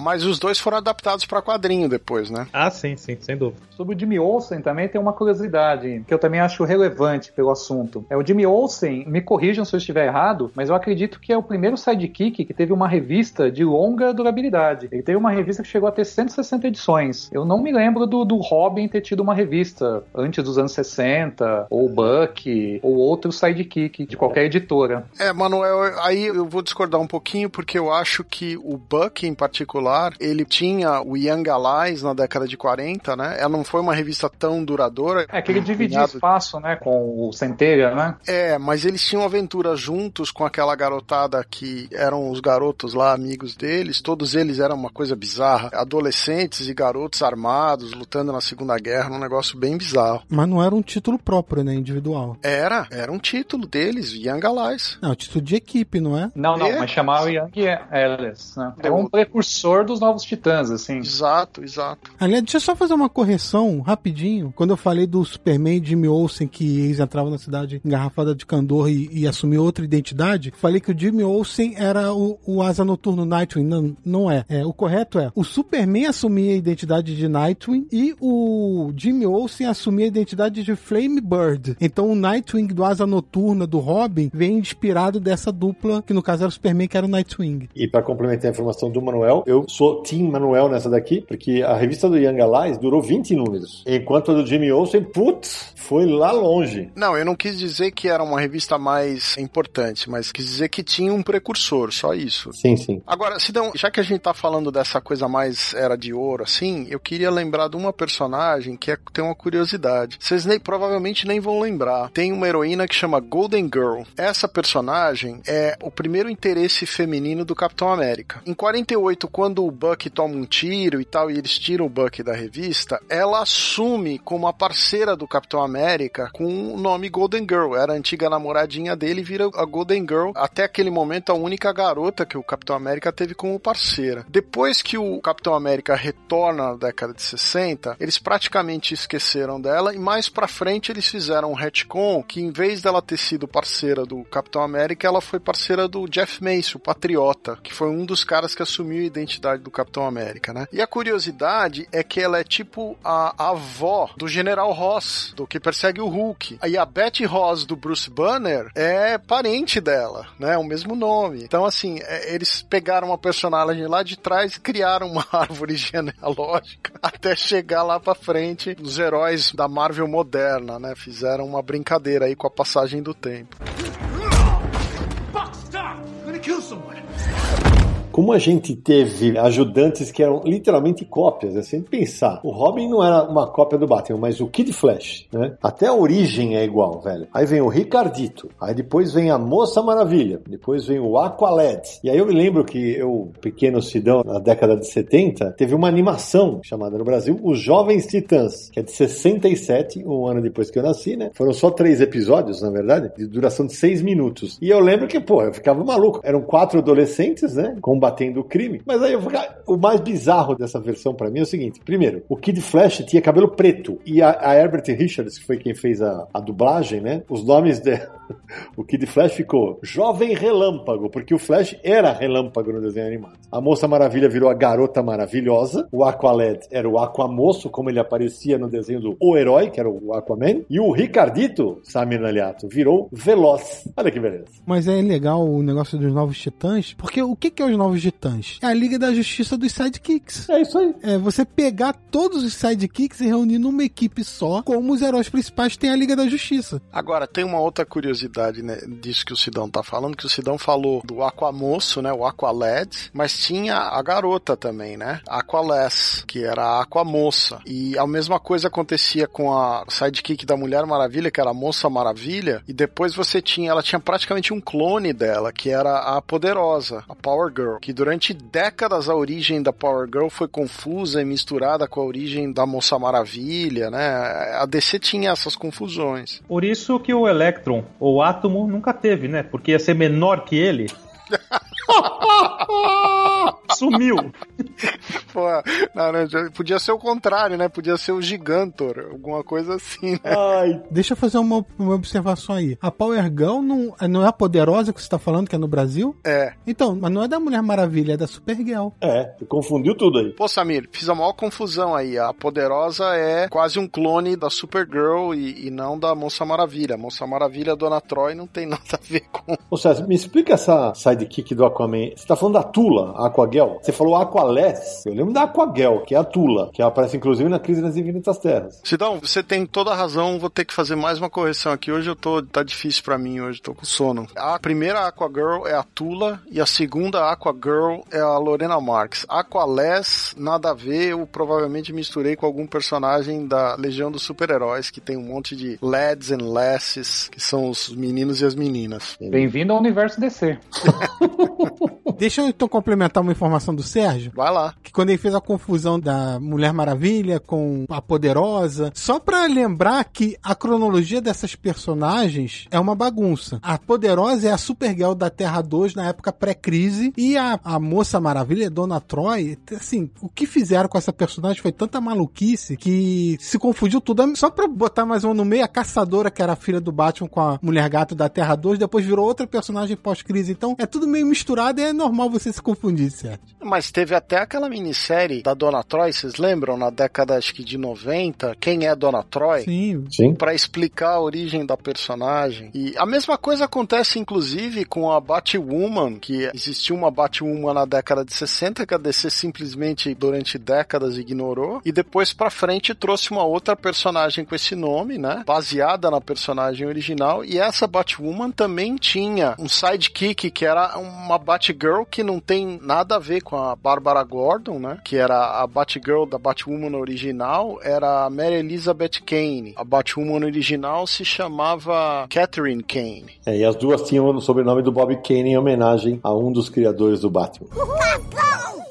Mas os dois foram adaptados para quadrinho depois, né? Ah, sim, sim, sem dúvida. Sobre o Jimmy Olsen também tem uma curiosidade que eu também acho relevante pelo assunto. É o Jimmy Olsen, me corrijam se eu estiver errado, mas eu acredito que é o primeiro sidekick que teve uma revista de longa durabilidade. Ele teve uma revista que chegou a ter 160 edições. Eu não me lembro do, do Robin ter tido uma revista antes dos anos 60, ou Buck, ou outro sidekick de qualquer editora. É, Manuel, aí eu vou discordar um pouquinho porque eu acho que o Buck em particular, ele tinha o Young Allies na década de 40, né? Ela não foi uma revista tão duradoura. É que ele dividia espaço, né, com o Centelha, né? É, mas eles tinham aventuras juntos com aquela garotada que eram os garotos lá, amigos deles. Todos eles eram uma coisa bizarra. Adolescentes e garotos armados, lutando na Segunda Guerra, um negócio bem bizarro. Mas não era um título próprio, né, individual. Era, era um título deles, Young Allies. Não, título de equipe, não é? Não, não, É? mas chamava Young Alice, né? É um precursor dos Novos Titãs, assim. Exato, exato. Aliás, deixa eu só fazer uma correção rapidinho. Quando eu falei do Superman Jimmy Olsen, que eles entravam na cidade engarrafada de candor e, e assumiu outra identidade, falei que o Jimmy Olsen era o, o asa noturno Nightwing. Não, não é. é. O correto é, o Superman assumia a identidade de Nightwing e o Jimmy Olsen assumia a identidade de Flame Bird. Então o Nightwing do asa noturna do Robin vem inspirado dessa dupla, que no caso era o Superman, que era o Nightwing. E pra complementar a informação do Manuel, eu sou Team Manuel nessa daqui, porque a revista do Young Allies durou 20 números, enquanto a do Jimmy Olsen, putz, foi lá longe. Não, eu não quis dizer que era uma revista mais importante, mas quis dizer que tinha um precursor, só isso. Sim, sim. Agora, Sidão, já que a gente tá falando dessa coisa mais era de ouro, assim, eu queria lembrar de uma personagem que é, tem uma curiosidade. Vocês nem, provavelmente nem vão lembrar. Tem uma heroína que chama Golden Girl. Essa personagem é o primeiro interesse feminino do Capitão América. Em 48, quando o Buck toma um tiro e tal, e eles tiram o Buck da revista, ela assume como a parceira do Capitão América com o nome Golden Girl. Era a antiga namoradinha dele e vira a Golden Girl. Até aquele momento, a única garota que o Capitão América teve como parceira. Depois que o Capitão América retorna na década de 60, eles praticamente esqueceram dela e mais pra frente eles fizeram um retcon que em vez dela ter sido parceira do Capitão América, ela foi parceira do Jeff Mace, o Patriota, que foi um dos caras que assumiu a identidade do Capitão América, né? E a curiosidade é que ela é tipo a, avó do General Ross, do que persegue o Hulk. E a Betty Ross do Bruce Banner é parente dela, né? O mesmo nome. Então, assim, é, eles pegaram uma personagem lá de trás e criaram uma <laughs> árvore genealógica até chegar lá pra frente nos heróis da Marvel moderna, né? Fizeram uma brincadeira aí com a passagem do tempo. Como a gente teve ajudantes que eram literalmente cópias? Se a gente pensar, o Robin não era uma cópia do Batman, mas o Kid Flash, né? Até a origem é igual, velho. Aí vem o Ricardito, aí depois vem a Moça Maravilha, depois vem o Aqualad. E aí eu me lembro que eu, pequeno Sidão, na década de 70, teve uma animação chamada no Brasil Os Jovens Titãs, que é de 67, um ano depois que eu nasci, né? Foram só três episódios, na verdade, de duração de seis minutos. E eu lembro que, pô, eu ficava maluco. Eram quatro adolescentes, né? Combatendo o crime. Mas aí eu ficava... o mais bizarro dessa versão pra mim é o seguinte: primeiro, o Kid Flash tinha cabelo preto e a, a Herbert Richards, que foi quem fez a, a dublagem, né? Os nomes de... o Kid Flash ficou Jovem Relâmpago, porque o Flash era relâmpago no desenho animado. A Moça Maravilha virou a Garota Maravilhosa, o Aqualad era o Aquamoço, como ele aparecia no desenho do O Herói, que era o Aquaman, e o Ricardito, Samir Naliato, virou Veloz. Olha que beleza. Mas é legal o negócio dos Novos Titãs, porque o que, que é os Novos Titãs? É a Liga da Justiça dos Sidekicks. É isso aí. É você pegar todos os sidekicks e reunir numa equipe só, como os heróis principais têm a Liga da Justiça. Agora, tem uma outra curiosidade né, disso que o Sidão tá falando, que o Sidão falou do Aquamoço, né, o Aqualad, mas tinha a garota também, né, Aqualess, que era a Aquamoça. E a mesma coisa acontecia com a sidekick da Mulher Maravilha, que era a Moça Maravilha, e depois você tinha, ela tinha praticamente um clone dela, que era a Poderosa, a Power Girl, que durante décadas a origem da Power Girl foi confusa e misturada com a origem da Moça Maravilha, né? A DC tinha essas confusões. Por isso que o Electron, ou Átomo, nunca teve, né? Porque ia ser menor que ele. <laughs> Sumiu. <laughs> Pô, não, não, podia ser o contrário, né? Podia ser o Gigantor, alguma coisa assim, né? Ai, Deixa eu fazer uma, uma observação aí. A Power Girl não, não é a poderosa que você tá falando, que é no Brasil? É. Então, mas não é da Mulher Maravilha, é da Supergirl. é, confundiu tudo aí. Pô, Samir, fiz a maior confusão aí. A Poderosa é quase um clone da Supergirl e, e não da Moça Maravilha. A Moça Maravilha, Dona Troy, não tem <laughs> nada a ver com. Ô César, me explica essa sidekick do Aquaman. Você tá falando da Tula, a Aquagel? Você falou Aqualess. Eu lembro da Aquagel, que é a Tula, que aparece inclusive na Crise nas Infinitas Terras. Sidão, você tem toda a razão. Vou ter que fazer mais uma correção aqui. Hoje eu tô. Tá difícil pra mim, hoje tô com sono. A primeira Aquagirl é a Tula e a segunda Aquagirl é a Lorena Marx. Aqualess, nada a ver. Eu provavelmente misturei com algum personagem da Legião dos Super-Heróis, que tem um monte de lads and lasses, que são os meninos e as meninas. Bem-vindo ao universo DC. <laughs> Deixa eu então complementar uma informação do Sérgio. Vai lá. Que quando ele fez a confusão da Mulher Maravilha com a Poderosa, só pra lembrar que a cronologia dessas personagens é uma bagunça. A Poderosa é a Supergirl da Terra 2 na época pré-crise e a, a Moça Maravilha, Dona Troy, assim, o que fizeram com essa personagem foi tanta maluquice que se confundiu tudo. Só pra botar mais uma no meio, a Caçadora, que era a filha do Batman com a Mulher Gato da Terra 2, depois virou outra personagem pós-crise. Então é tudo meio misturado e é normal você se confundir, certo? Mas teve até aquela minissérie da Dona Troy, vocês lembram? Na década, acho que de 90, quem é Dona Troy? Sim. Sim. Pra explicar a origem da personagem. E a mesma coisa acontece, inclusive, com a Batwoman, que existiu uma Batwoman na década de 60, que a DC simplesmente, durante décadas, ignorou. E depois pra frente trouxe uma outra personagem com esse nome, né? Baseada na personagem original. E essa Batwoman também tinha um sidekick que era uma Batgirl que não tem nada a ver com a Barbara Gordon, né? Que era a Batgirl da Batwoman original, era a Mary Elizabeth Kane. A Batwoman original se chamava Catherine Kane. É, e as duas tinham o sobrenome do Bob Kane em homenagem a um dos criadores do Batman. Cacau!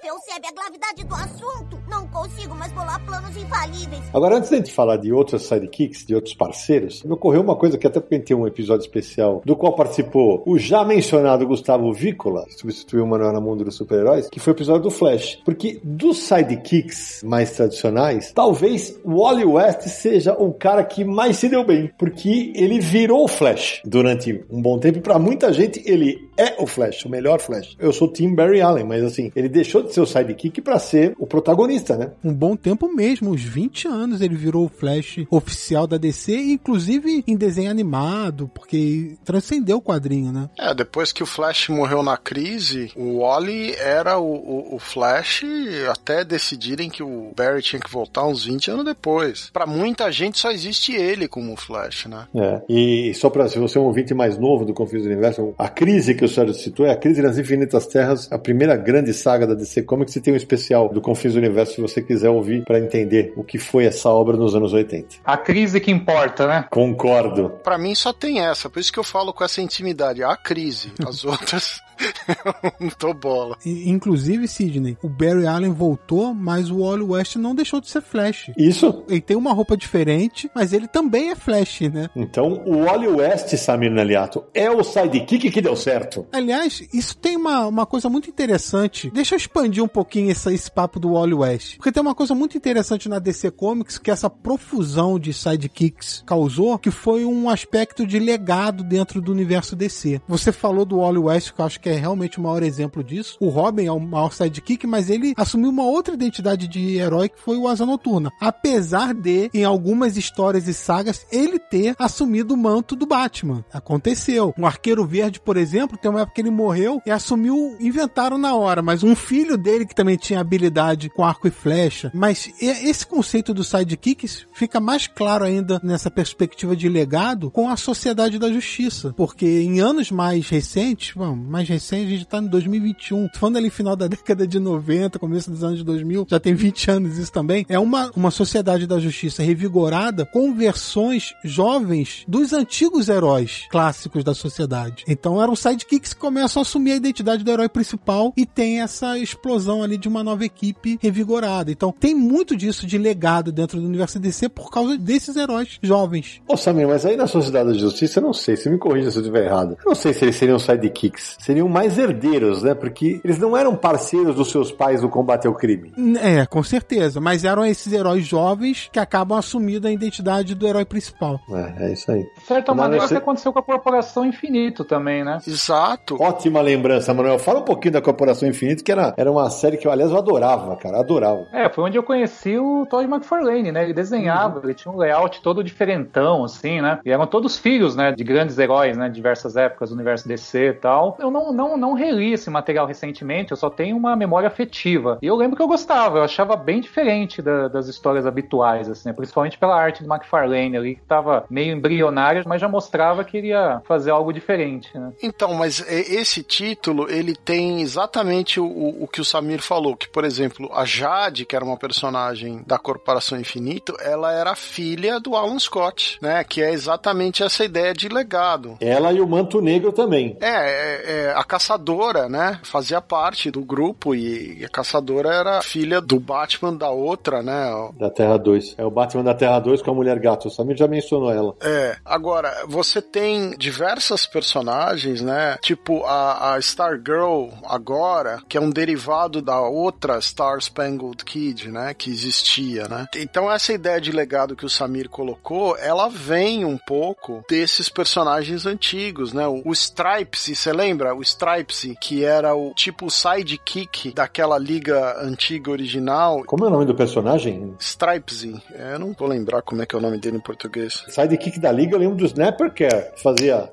Percebe a gravidade do assunto. Não consigo mais bolar planos infalíveis. Agora, antes da gente falar de outras sidekicks, de outros parceiros, me ocorreu uma coisa que até tem um episódio especial do qual participou o já mencionado Gustavo Vícola, que substituiu o Manuel na Mundo dos Super-Heróis, que foi o episódio do Flash. Porque dos sidekicks mais tradicionais, talvez o Wally West seja o cara que mais se deu bem, porque ele virou o Flash durante um bom tempo. Para muita gente, ele é o Flash, o melhor Flash. Eu sou Tim Barry Allen, mas assim, ele deixou de ser o sidekick para ser o protagonista, né? Um bom tempo mesmo, uns 20 anos ele virou o Flash oficial da DC, inclusive em desenho animado, porque transcendeu o quadrinho, né? É, depois que o Flash morreu na crise, o Wally era o, o, o Flash até decidirem que o Barry tinha que voltar uns 20 anos depois. Pra muita gente só existe ele como Flash, né? É. E só para se você é um ouvinte mais novo do Confins do Universo, a crise que o Sérgio citou é a crise nas Infinitas Terras, a primeira grande saga da DC Comics. E tem um especial do Confins do Universo se você quiser ouvir para entender o que foi essa obra nos anos 80. A crise que importa, né? Concordo. Pra mim só tem essa, por isso que eu falo com essa intimidade. A crise, as <laughs> outras <laughs> não tô bola. E, inclusive, Sidney, o Barry Allen voltou, mas o Wally West não deixou de ser Flash. Isso. Ele tem uma roupa diferente, mas ele também é Flash, né? Então, o Wally West, Samir Naliato, é o sidekick que deu certo. Aliás, isso tem uma, uma coisa muito interessante. Deixa eu expandir um pouquinho esse, esse papo do Wally West. Porque tem uma coisa muito interessante na DC Comics que essa profusão de sidekicks causou, que foi um aspecto de legado dentro do universo DC. Você falou do Wally West, que eu acho que é realmente o maior exemplo disso. O Robin é o maior sidekick, mas ele assumiu uma outra identidade de herói que foi o Asa Noturna. Apesar de, em algumas histórias e sagas, ele ter assumido o manto do Batman. Aconteceu. Um Arqueiro Verde, por exemplo, tem uma época que ele morreu e assumiu, inventaram na hora, mas um filho dele que também tinha habilidade com arco e flecha. Mas esse conceito dos sidekicks fica mais claro ainda nessa perspectiva de legado com a Sociedade da Justiça. Porque em anos mais recentes, bom, mais recentes, a gente tá em 2021. Tô falando ali final da <laughs> década de 90, começo dos anos 2000, já tem 20 anos isso também. É uma, uma Sociedade da Justiça revigorada com versões jovens dos antigos heróis clássicos da sociedade. Então eram sidekicks que começam a assumir a identidade do herói principal e tem essa explosão ali de uma nova equipe revigorada. Então tem muito disso de legado dentro do universo DC por causa desses heróis jovens. Ô Samir, mas aí na Sociedade da Justiça, eu não sei, se me corrija se eu estiver errado. Eu não sei se eles seriam sidekicks. Seriam mais herdeiros, né? Porque eles não eram parceiros dos seus pais no combate ao crime. É, com certeza. Mas eram esses heróis jovens que acabam assumindo a identidade do herói principal. É, é isso aí. De certa maneira, você- o que aconteceu com a Corporação Infinito também, né? Exato. Ótima lembrança, Manuel. Fala um pouquinho da Corporação Infinito, que era, era uma série que eu, aliás, eu adorava, cara. Adorava. É, foi onde eu conheci o Todd McFarlane, né? Ele desenhava, ele tinha um layout todo diferentão, assim, né? E eram todos filhos, né? De grandes heróis, né? De diversas épocas do universo DC e tal. Eu não, não, não reli esse material recentemente, eu só tenho uma memória afetiva. E eu lembro que eu gostava, eu achava bem diferente da- das histórias habituais, assim, né? principalmente pela arte do McFarlane ali, que tava meio embrionária, mas já mostrava que iria fazer algo diferente, né? Então, mas esse título, ele tem exatamente o, o que o Samir falou, que, por exemplo, a Jade, que era uma personagem da Corporação Infinito, ela era filha do Alan Scott, né? Que é exatamente essa ideia de legado. Ela e o Manto Negro também. É, é, é, a caçadora, né, fazia parte do grupo e a caçadora era filha do Batman da outra, né? Da Terra 2. É o Batman da Terra 2 com a Mulher Gato. O Samir já mencionou ela. É. Agora, você tem diversas personagens, né? Tipo a, a Stargirl agora, que é um derivado da outra Star Spangled Kid, né? Que existia, né? Então essa ideia de legado que o Samir colocou, ela vem um pouco desses personagens antigos, né? O, o Stripes, você lembra? O Stripes, que era o tipo sidekick daquela liga antiga original. Como é o nome do personagem? Stripes. É, eu não vou lembrar como é que é o nome dele em português. Sidekick da liga, eu lembro do Snapper que fazia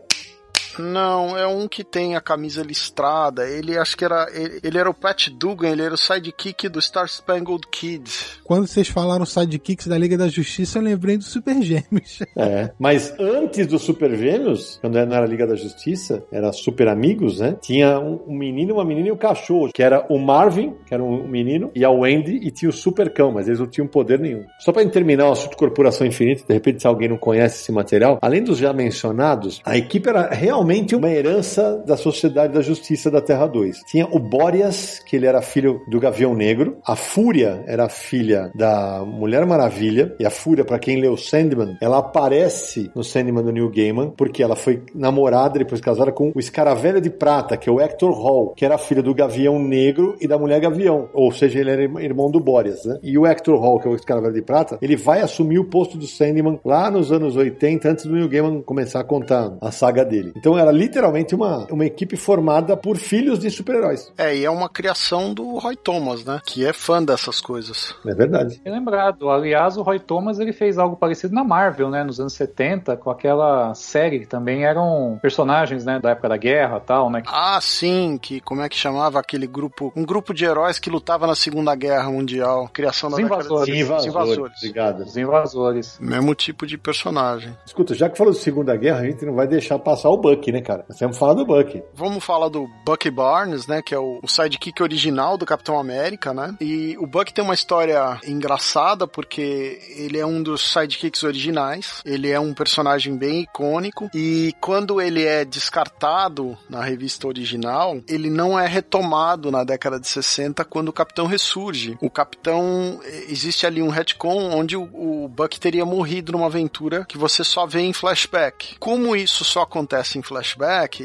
não, é um que tem a camisa listrada. Ele acho que era. Ele, ele, era o Pat Dugan, ele era o sidekick do Star Spangled Kid. Quando vocês falaram sidekicks da Liga da Justiça, eu lembrei do Super Gêmeos. <laughs> É, mas antes do Super Gêmeos, quando não era Liga da Justiça, era Super Amigos, né? Tinha um, um menino, uma menina e um cachorro, que era o Marvin, que era um menino, e a Wendy, e tinha o Super Cão, mas eles não tinham poder nenhum. Só para terminar o assunto Corporação Infinita, de repente, se alguém não conhece esse material, além dos já mencionados, a equipe era realmente realmente uma herança da Sociedade da Justiça da Terra 2. Tinha o Boreas, que ele era filho do Gavião Negro, a Fúria era filha da Mulher Maravilha, e a Fúria, para quem leu Sandman, ela aparece no Sandman do Neil Gaiman, porque ela foi namorada, depois casada com o Escaravelho de Prata, que é o Hector Hall, que era filho do Gavião Negro e da Mulher Gavião, ou seja, ele era irmão do Boreas, né? E o Hector Hall, que é o Escaravelho de Prata, ele vai assumir o posto do Sandman lá nos anos 80, antes do Neil Gaiman começar a contar a saga dele. Então era literalmente uma, uma equipe formada por filhos de super-heróis. É, e é uma criação do Roy Thomas, né? Que é fã dessas coisas. É verdade. É lembrado. Aliás, o Roy Thomas ele fez algo parecido na Marvel, né? Nos anos 70, com aquela série que também eram personagens, né? Da época da guerra tal, né? Ah, sim, que como é que chamava aquele grupo? Um grupo de heróis que lutava na Segunda Guerra Mundial. Criação da invasores. De... Invasores. invasores. Obrigado. Os invasores. Mesmo tipo de personagem. Escuta, já que falou de Segunda Guerra, a gente não vai deixar passar o Buck, né, cara? Nós que falar do Buck. Vamos falar do Bucky Barnes, né? Que é o, sidekick original do Capitão América, né? E o Buck tem uma história engraçada porque ele é um dos sidekicks originais. Ele é um personagem bem icônico. E quando ele é descartado na revista original, ele não é retomado na década de 60 quando o Capitão ressurge. O Capitão. Existe ali um retcon onde o, o Buck teria morrido numa aventura que você só vê em flashback. Como isso só acontece em flashback,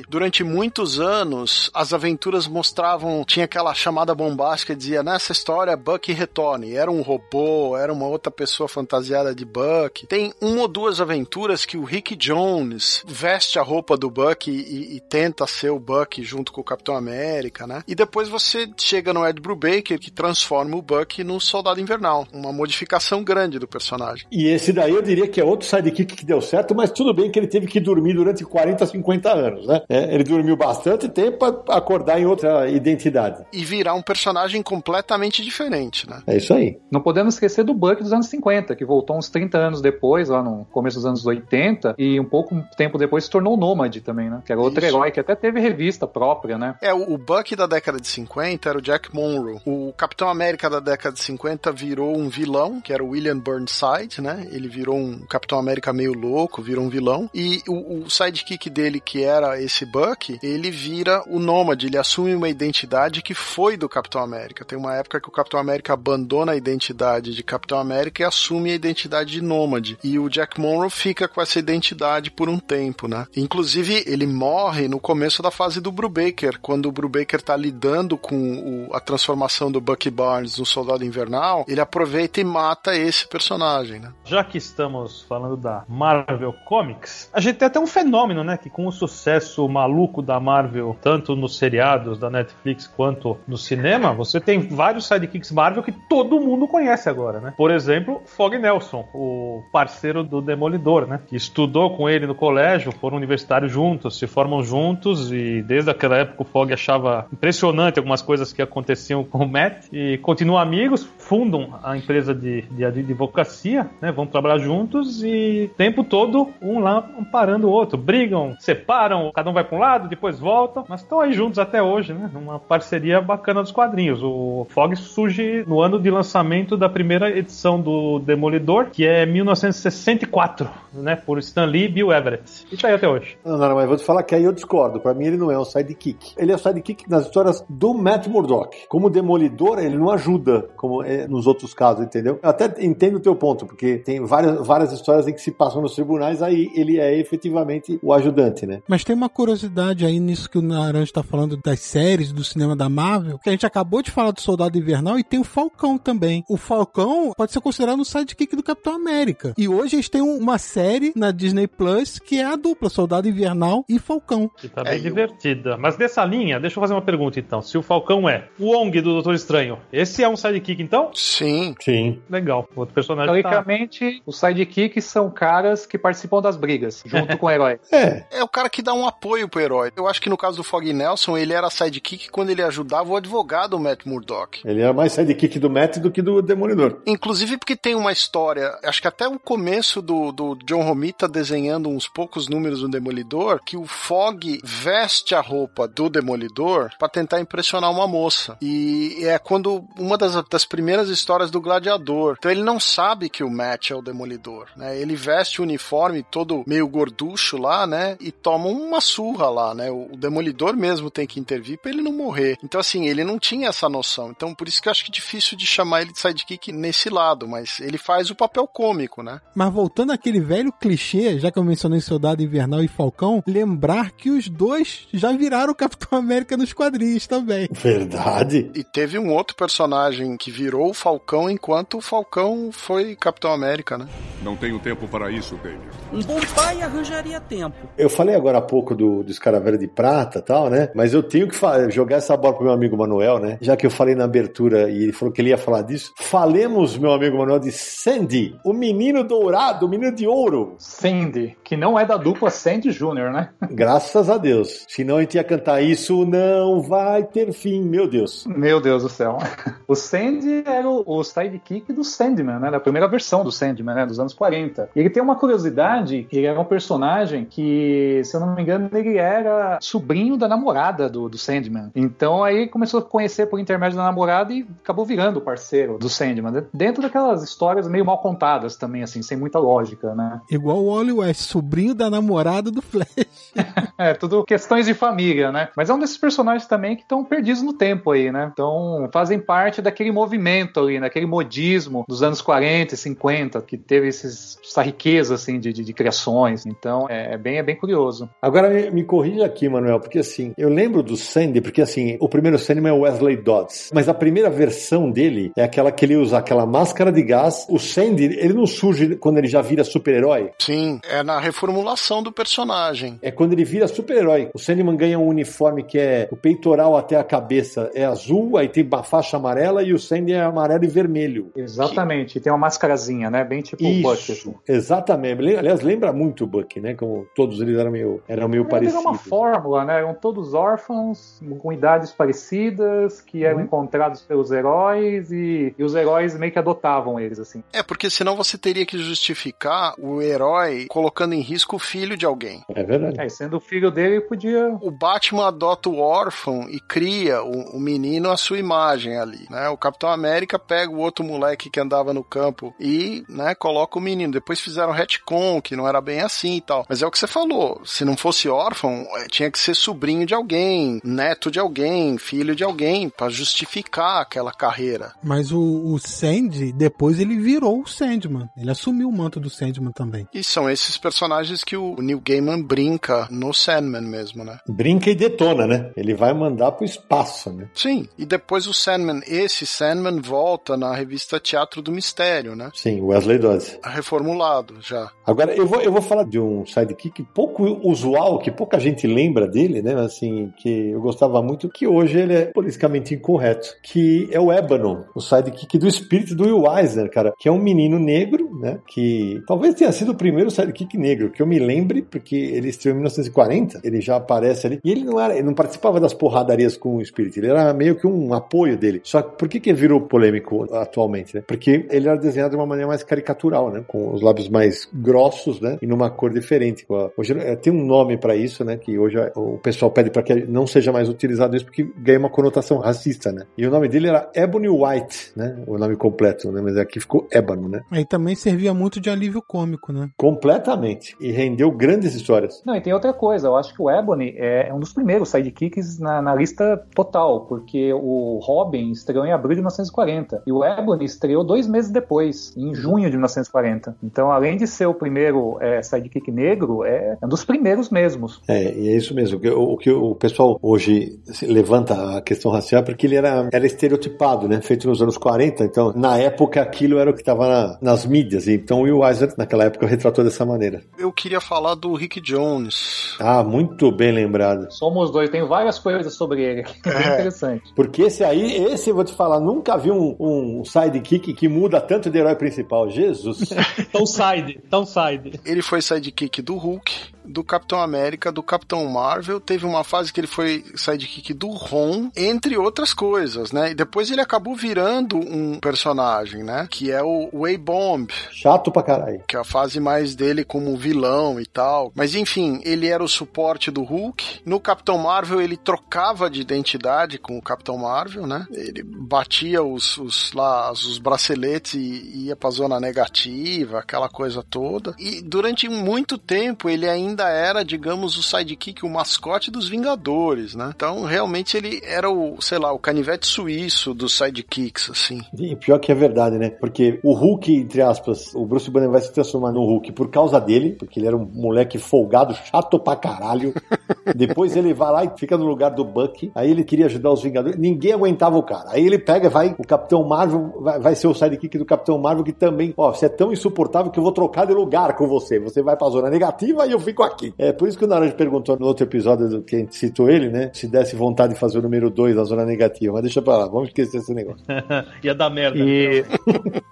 durante muitos anos as aventuras mostravam, tinha aquela chamada bombástica que dizia nessa história Buck retorne, era um robô, era uma outra pessoa fantasiada de Buck. Tem uma ou duas aventuras que o Rick Jones veste a roupa do Buck e, e tenta ser o Buck junto com o Capitão América, né? E depois você chega no Ed Brubaker que transforma o Buck no Soldado Invernal, uma modificação grande do personagem. E esse daí eu diria que é outro sidekick que deu certo, mas tudo bem que ele teve que dormir durante 40, 50 anos, né? É, ele dormiu bastante tempo para acordar em outra identidade. E virar um personagem completamente diferente, né? É isso aí. Não podemos esquecer do Buck dos anos 50, que voltou uns 30 anos depois, lá no começo dos anos 80, e um pouco tempo depois se tornou Nômade também, né? Que era outro isso. herói que até teve revista própria, né? É, o Buck da década de 50 era o Jack Monroe. O Capitão América da década de 50 virou um vilão, que era o William Burnside, né? Ele virou um Capitão América meio louco, virou um vilão. E o, o sidekick dele, que era esse Buck, ele vira o Nômade, ele assume uma identidade que foi do Capitão América. Tem uma época que o Capitão América abandona a identidade de Capitão América e assume a identidade de Nômade. E o Jack Monroe fica com essa identidade por um tempo, né? Inclusive, ele morre no começo da fase do Brubaker, quando o Brubaker tá lidando com o, a transformação do Bucky Barnes no Soldado Invernal, ele aproveita e mata esse personagem, né? Já que estamos falando da Marvel Comics, a gente tem até um fenômeno, né? Que com o sucesso maluco da Marvel, tanto nos seriados da Netflix quanto no cinema, você tem vários sidekicks Marvel que todo mundo conhece agora, né? Por exemplo, Fog Nelson, o parceiro do Demolidor, né? Que estudou com ele no colégio, foram universitários juntos, se formam juntos e desde aquela época o Fog achava impressionante algumas coisas que aconteciam com o Matt e continuam amigos fundam a empresa de, de, advocacia, né? Vão trabalhar juntos e o tempo todo um lá parando o outro. Brigam, separam, cada um vai para um lado, depois voltam, mas estão aí juntos até hoje, né? Uma parceria bacana dos quadrinhos. O Fog surge no ano de lançamento da primeira edição do Demolidor, que é 1964, né? Por Stan Lee e Bill Everett. E tá aí até hoje. Não, não, mas vou te falar que aí eu discordo. Pra mim ele não é um sidekick. Ele é o sidekick nas histórias do Matt Murdock. Como Demolidor, ele não ajuda, como é nos outros casos, entendeu? Eu até entendo o teu ponto, porque tem várias, várias histórias em que se passam nos tribunais, aí ele é efetivamente o ajudante, né? Mas tem uma curiosidade aí nisso que o Naranjo está falando das séries do cinema da Marvel, que a gente acabou de falar do Soldado Invernal e tem o Falcão também. O Falcão pode ser considerado um sidekick do Capitão América. E hoje eles têm uma série na Disney Plus que é a dupla Soldado Invernal e Falcão. Que tá bem é, divertida. Eu... Mas dessa linha, deixa eu fazer uma pergunta então. Se o Falcão é o Wong do Doutor Estranho, esse é um sidekick então? Sim. Sim. Legal. Outro personagem. Teoricamente, tá... os sidekicks são caras que participam das brigas, junto <laughs> com o herói. É. É o cara que dá um apoio pro herói. Eu acho que no caso do Fog Nelson, ele era sidekick quando ele ajudava o advogado Matt Murdock. Ele era mais sidekick do Matt do que do Demolidor. Inclusive porque tem uma história, acho que até o começo do, do John Romita desenhando uns poucos números do Demolidor, que o Fog veste a roupa do Demolidor para tentar impressionar uma moça. E é quando uma das, das primeiras histórias do Gladiador. Então ele não sabe que o Matt é o Demolidor, né? Ele veste o uniforme todo meio gorducho lá, né? E toma uma surra lá, né? O, Demolidor mesmo tem que intervir para ele não morrer. Então assim, ele não tinha essa noção. Então por isso que eu acho que é difícil de chamar ele de sidekick nesse lado, mas ele faz o papel cômico, né? Mas voltando àquele velho clichê, já que eu mencionei Soldado Invernal e Falcão, lembrar que os dois já viraram Capitão América nos quadrinhos também. Verdade. E teve um outro personagem que virou o Falcão enquanto o Falcão foi Capitão América, né? Não tenho tempo para isso, Damian. Um bom pai arranjaria tempo. Eu falei agora há pouco do, do Escaravelho de Prata e tal, né? Mas eu tenho que jogar essa bola pro meu amigo Manuel, né? Já que eu falei na abertura e ele falou que ele ia falar disso. Falemos, meu amigo Manuel, de Sandy, o menino dourado, o menino de ouro. Sandy, que não é da dupla Sandy Júnior, né? <laughs> Graças a Deus. Senão a gente ia cantar isso não vai ter fim, meu Deus. Meu Deus do céu. <laughs> O Sandy era o, o sidekick do Sandman, né? Da primeira versão do Sandman, né? Dos anos 40. E ele tem uma curiosidade, ele era um personagem que, se eu não me engano, ele era sobrinho da namorada do, do Sandman. Então aí começou a conhecer por intermédio da namorada e acabou virando o parceiro do Sandman. Dentro daquelas histórias meio mal contadas também, assim, sem muita lógica, né? Igual o Wally West, sobrinho da namorada do Flash. <laughs> é, tudo questões de família, né? Mas é um desses personagens também que estão perdidos no tempo aí, né? Então fazem parte daquele movimento ali, daquele modismo dos anos 40 e 50, que teve esses, essa riqueza, assim, de, de, de criações. Então é, é, bem, é bem curioso. Agora me, me corrija aqui, Manuel, porque assim, eu lembro do Sandy, porque assim, o primeiro Sandman é o Wesley Dodds, mas a primeira versão dele é aquela que ele usa aquela máscara de gás. O Sandy, ele não surge quando ele já vira super-herói? Sim, é na reformulação do personagem. É quando ele vira super-herói. O Sandman ganha um uniforme que é o peitoral até a cabeça é azul, aí tem uma faixa amarela e o Sandy é amarelo e vermelho. Exatamente, que... tem uma máscarazinha, né? Bem tipo Isso, o Buck. Assim. Exatamente. Aliás, lembra muito o Buck, né? Como todos eles eram meio, eram meio parecidos. Era uma fórmula, né? Eram todos órfãos, com idades parecidas, que eram uhum. encontrados pelos heróis e, e os heróis meio que adotavam eles, assim. É, porque senão você teria que justificar o herói colocando em risco o filho de alguém. É verdade. É, sendo o filho dele, podia. O Batman adota o órfão e cria o, o menino à sua imagem ali, né? O Capitão América pega o outro moleque que andava no campo e, né, coloca o menino. Depois fizeram retcon, que não era bem assim e tal. Mas é o que você falou. Se não fosse órfão, é, tinha que ser sobrinho de alguém, neto de alguém, filho de alguém, para justificar aquela carreira. Mas o, o Sandy, depois ele virou o Sandman. Ele assumiu o manto do Sandman também. E são esses personagens que o Neil Gaiman brinca no Sandman mesmo, né? Brinca e detona, né? Ele vai mandar pro espaço, né? Sim, e depois o Sandman, esse Sandman volta na revista Teatro do Mistério, né? Sim, Wesley Dodds. Reformulado já. Agora, eu vou, eu vou falar de um sidekick pouco usual, que pouca gente lembra dele, né? Assim, que eu gostava muito, que hoje ele é politicamente incorreto, que é o Ébano, o sidekick do espírito do Will Eisner, cara, que é um menino negro, né? Que talvez tenha sido o primeiro sidekick negro, que eu me lembre, porque ele estreou em 1940, ele já aparece ali. E ele não era, ele não participava das porradarias com o Spirit, ele era meio que um apoio dele. Só que por que, que virou polêmico atualmente, né? Porque ele era desenhado de uma maneira mais caricatural, né? Com os lábios mais grossos, né? E numa cor diferente. Hoje é, tem um nome para isso, né? Que hoje o pessoal pede para que não seja mais utilizado isso porque ganha uma conotação racista, né? E o nome dele era Ebony White, né? O nome completo, né? Mas aqui ficou Ébano, né? Aí também servia muito de alívio cômico, né? Completamente. E rendeu grandes histórias. Não, e tem outra coisa. Eu acho que o Ebony é um dos primeiros sidekicks na, na lista total, porque o Robin estreou em abril de 1940 e o Ebony estreou dois meses depois, em junho de 1940. Então, além de ser o primeiro é, sidekick negro, é um dos primeiros mesmos. É, e é isso mesmo. O que o pessoal hoje levanta a questão racial é porque ele era, era estereotipado, né? Feito nos anos 40. Então, na época, aquilo era o que estava na, nas mídias. Então, o Will Eisner, naquela época, retratou dessa maneira. Eu queria falar do Rick Jones. Ah, muito bem lembrado. Somos dois. Tem várias coisas sobre ele. <laughs> É bem interessante. Porque esse aí, esse eu vou te falar, nunca vi um, um sidekick que muda tanto de herói principal. Jesus. <laughs> tão side, tão side. Ele foi sidekick do Hulk, do Capitão América, do Capitão Marvel. Teve uma fase que ele foi sidekick do Ron, entre outras coisas, né? E depois ele acabou virando um personagem, né? Que é o Way Bomb. Chato pra caralho. Que é a fase mais dele como vilão e tal. Mas enfim, ele era o suporte do Hulk. No Capitão Marvel ele trocava de identidade com o Capitão Marvel, né? Ele batia os, os, lá, os braceletes e ia pra zona negativa, aquela coisa toda. E durante muito tempo ele ainda era, digamos, o sidekick, o mascote dos Vingadores, né? Então, realmente ele era o, sei lá, o canivete suíço dos sidekicks, assim. E pior que é verdade, né? Porque o Hulk, entre aspas, o Bruce Banner vai se transformar no Hulk por causa dele, porque ele era um moleque folgado, chato pra caralho. <laughs> Depois ele vai lá e fica no lugar do Buck. Aí ele queria ajudar os Vingadores. Ninguém aguentava o cara. Aí ele pega, vai, o Capitão Marvel vai, vai ser o sidekick do Capitão Marvel, que também, ó, você é tão insuportável que eu vou trocar de lugar com você. Você vai pra zona negativa e eu fico aqui. É por isso que o Naranjo perguntou no outro episódio do que a gente citou ele, né? Se desse vontade de fazer o número 2 na zona negativa. Mas deixa pra lá, vamos esquecer esse negócio. <laughs> Ia dar merda. E...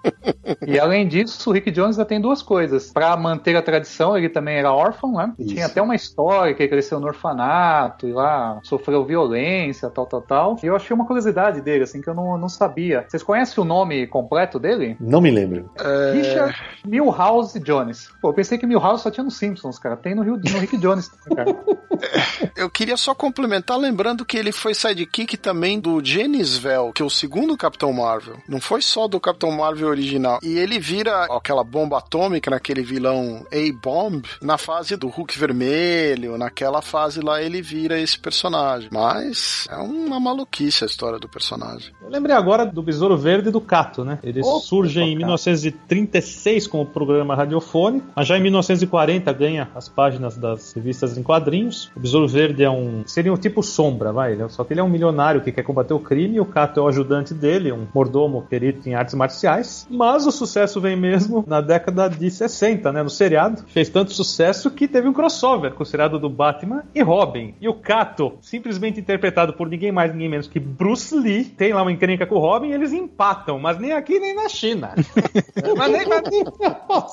<laughs> e além disso, o Rick Jones ainda tem duas coisas. Pra manter a tradição, ele também era órfão, né? Isso. Tinha até uma história que ele cresceu no orfanato e lá sofreu violência, tal, tal, tal. E eu achei uma curiosidade dele, assim, que eu não, não sabia. Vocês conhecem o nome completo dele? Não me lembro. É... Richard Milhouse Jones. Pô, eu pensei que Milhouse só tinha no Simpsons, cara. Tem no, Rio, no Rick Jones, cara. <laughs> eu queria só complementar lembrando que ele foi sidekick também do Genisvel, que é o segundo Capitão Marvel. Não foi só do Capitão Marvel original. E ele vira aquela bomba atômica naquele vilão A-Bomb na fase do Hulk vermelho, naquela fase lá ele vira esse personagem. Mas é uma maluquice a história do personagem. Eu lembrei agora do Besouro Verde e do Cato, né? Eles Opa, surgem em 1936 como programa radiofônico, mas já em 1940 ganha as páginas das revistas em quadrinhos. O Besouro Verde é um. seria um tipo sombra, vai. Né? Só que ele é um milionário que quer combater o crime, e o Cato é o ajudante dele, um mordomo perito em artes marciais. Mas o sucesso vem mesmo na década de 60, né? No seriado. Fez tanto sucesso que teve um crossover com o seriado do Batman e Robin. E o Cato, simplesmente interpretado por ninguém mais, ninguém menos que Bruce Lee, tem lá uma encrenca com o Robin e eles empatam, mas nem aqui nem na China. <laughs> mas nem, mas nem...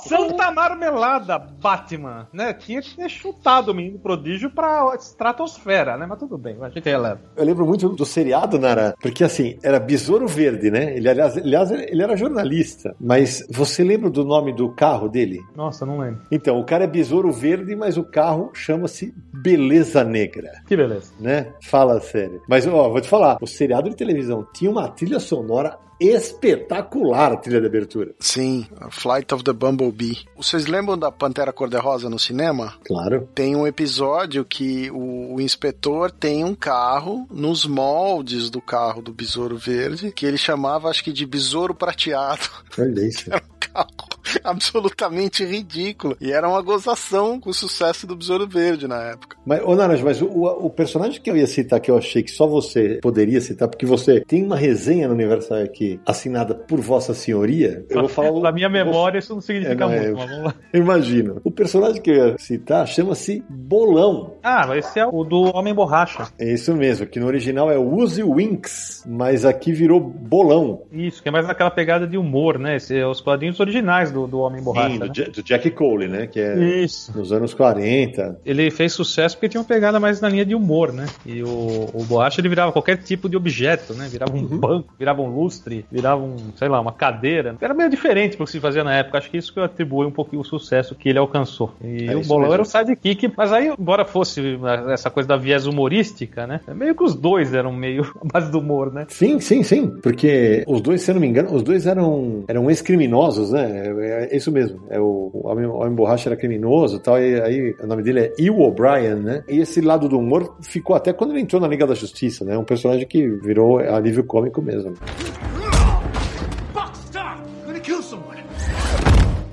Santa marmelada, Batman, né? Tinha ter chutado o menino prodígio pra estratosfera, né? Mas tudo bem, a gente releva. Eu lembro muito do seriado, Nara, porque assim, era Besouro Verde, né? Ele, aliás, aliás, ele era jornalista, mas você lembra do nome do carro dele? Nossa, não lembro. Então, o cara é Besouro Verde, mas o carro chama-se Beleza Negra. Que beleza. Né? Fala sério. Mas, ó, vou te falar, o seriado de televisão tinha uma trilha sonora espetacular a trilha de abertura. Sim, Flight of the Bumblebee. Vocês lembram da Pantera Cor-de-Rosa no cinema? Claro. Tem um episódio que o, o, inspetor tem um carro nos moldes do carro do Besouro Verde, que ele chamava, acho que, de Besouro Prateado. Olha isso. Era <laughs> um carro <laughs> absolutamente ridículo. E era uma gozação com o sucesso do Besouro Verde na época. Mas, ô Naranjo, mas o, o, personagem que eu ia citar, que eu achei que só você poderia citar, porque você tem uma resenha no Universal aqui assinada por Vossa Senhoria, eu vou falar. <laughs> Na minha memória, isso não significa é, não, muito, é... vamos lá. <laughs> Imagino. O personagem que eu ia citar chama-se Bolão. Ah, esse é o do Homem Borracha. É isso mesmo, que no original é Uzi Winks, mas aqui virou Bolão. Isso, que é mais naquela pegada de humor, né? Esse, é os quadrinhos originais do do, do Homem Borracha. Sim, do, né? Do Jack Cole, né? Que é Isso. nos anos 40. Ele fez sucesso porque tinha uma pegada mais na linha de humor, né? E o, o Borracha ele virava qualquer tipo de objeto, né? Virava um banco, virava um lustre, virava um, sei lá, uma cadeira. Era meio diferente pro que se fazia na época. Acho que isso que eu atribuo um pouquinho o sucesso que ele alcançou. E É o Bolão mesmo. era o sidekick, mas aí, embora fosse essa coisa da viés humorística, né? É meio que os dois eram meio <laughs> a base do humor, né? Sim, sim, sim. Porque os dois, se eu não me engano, os dois eram, eram ex-criminosos, né? É, é isso mesmo. É o, o Homem, o Homem Borracha era criminoso tal. E aí o nome dele é Will O'Brien, né? E esse lado do humor ficou até quando ele entrou na Liga da Justiça, né? Um personagem que virou alívio cômico mesmo.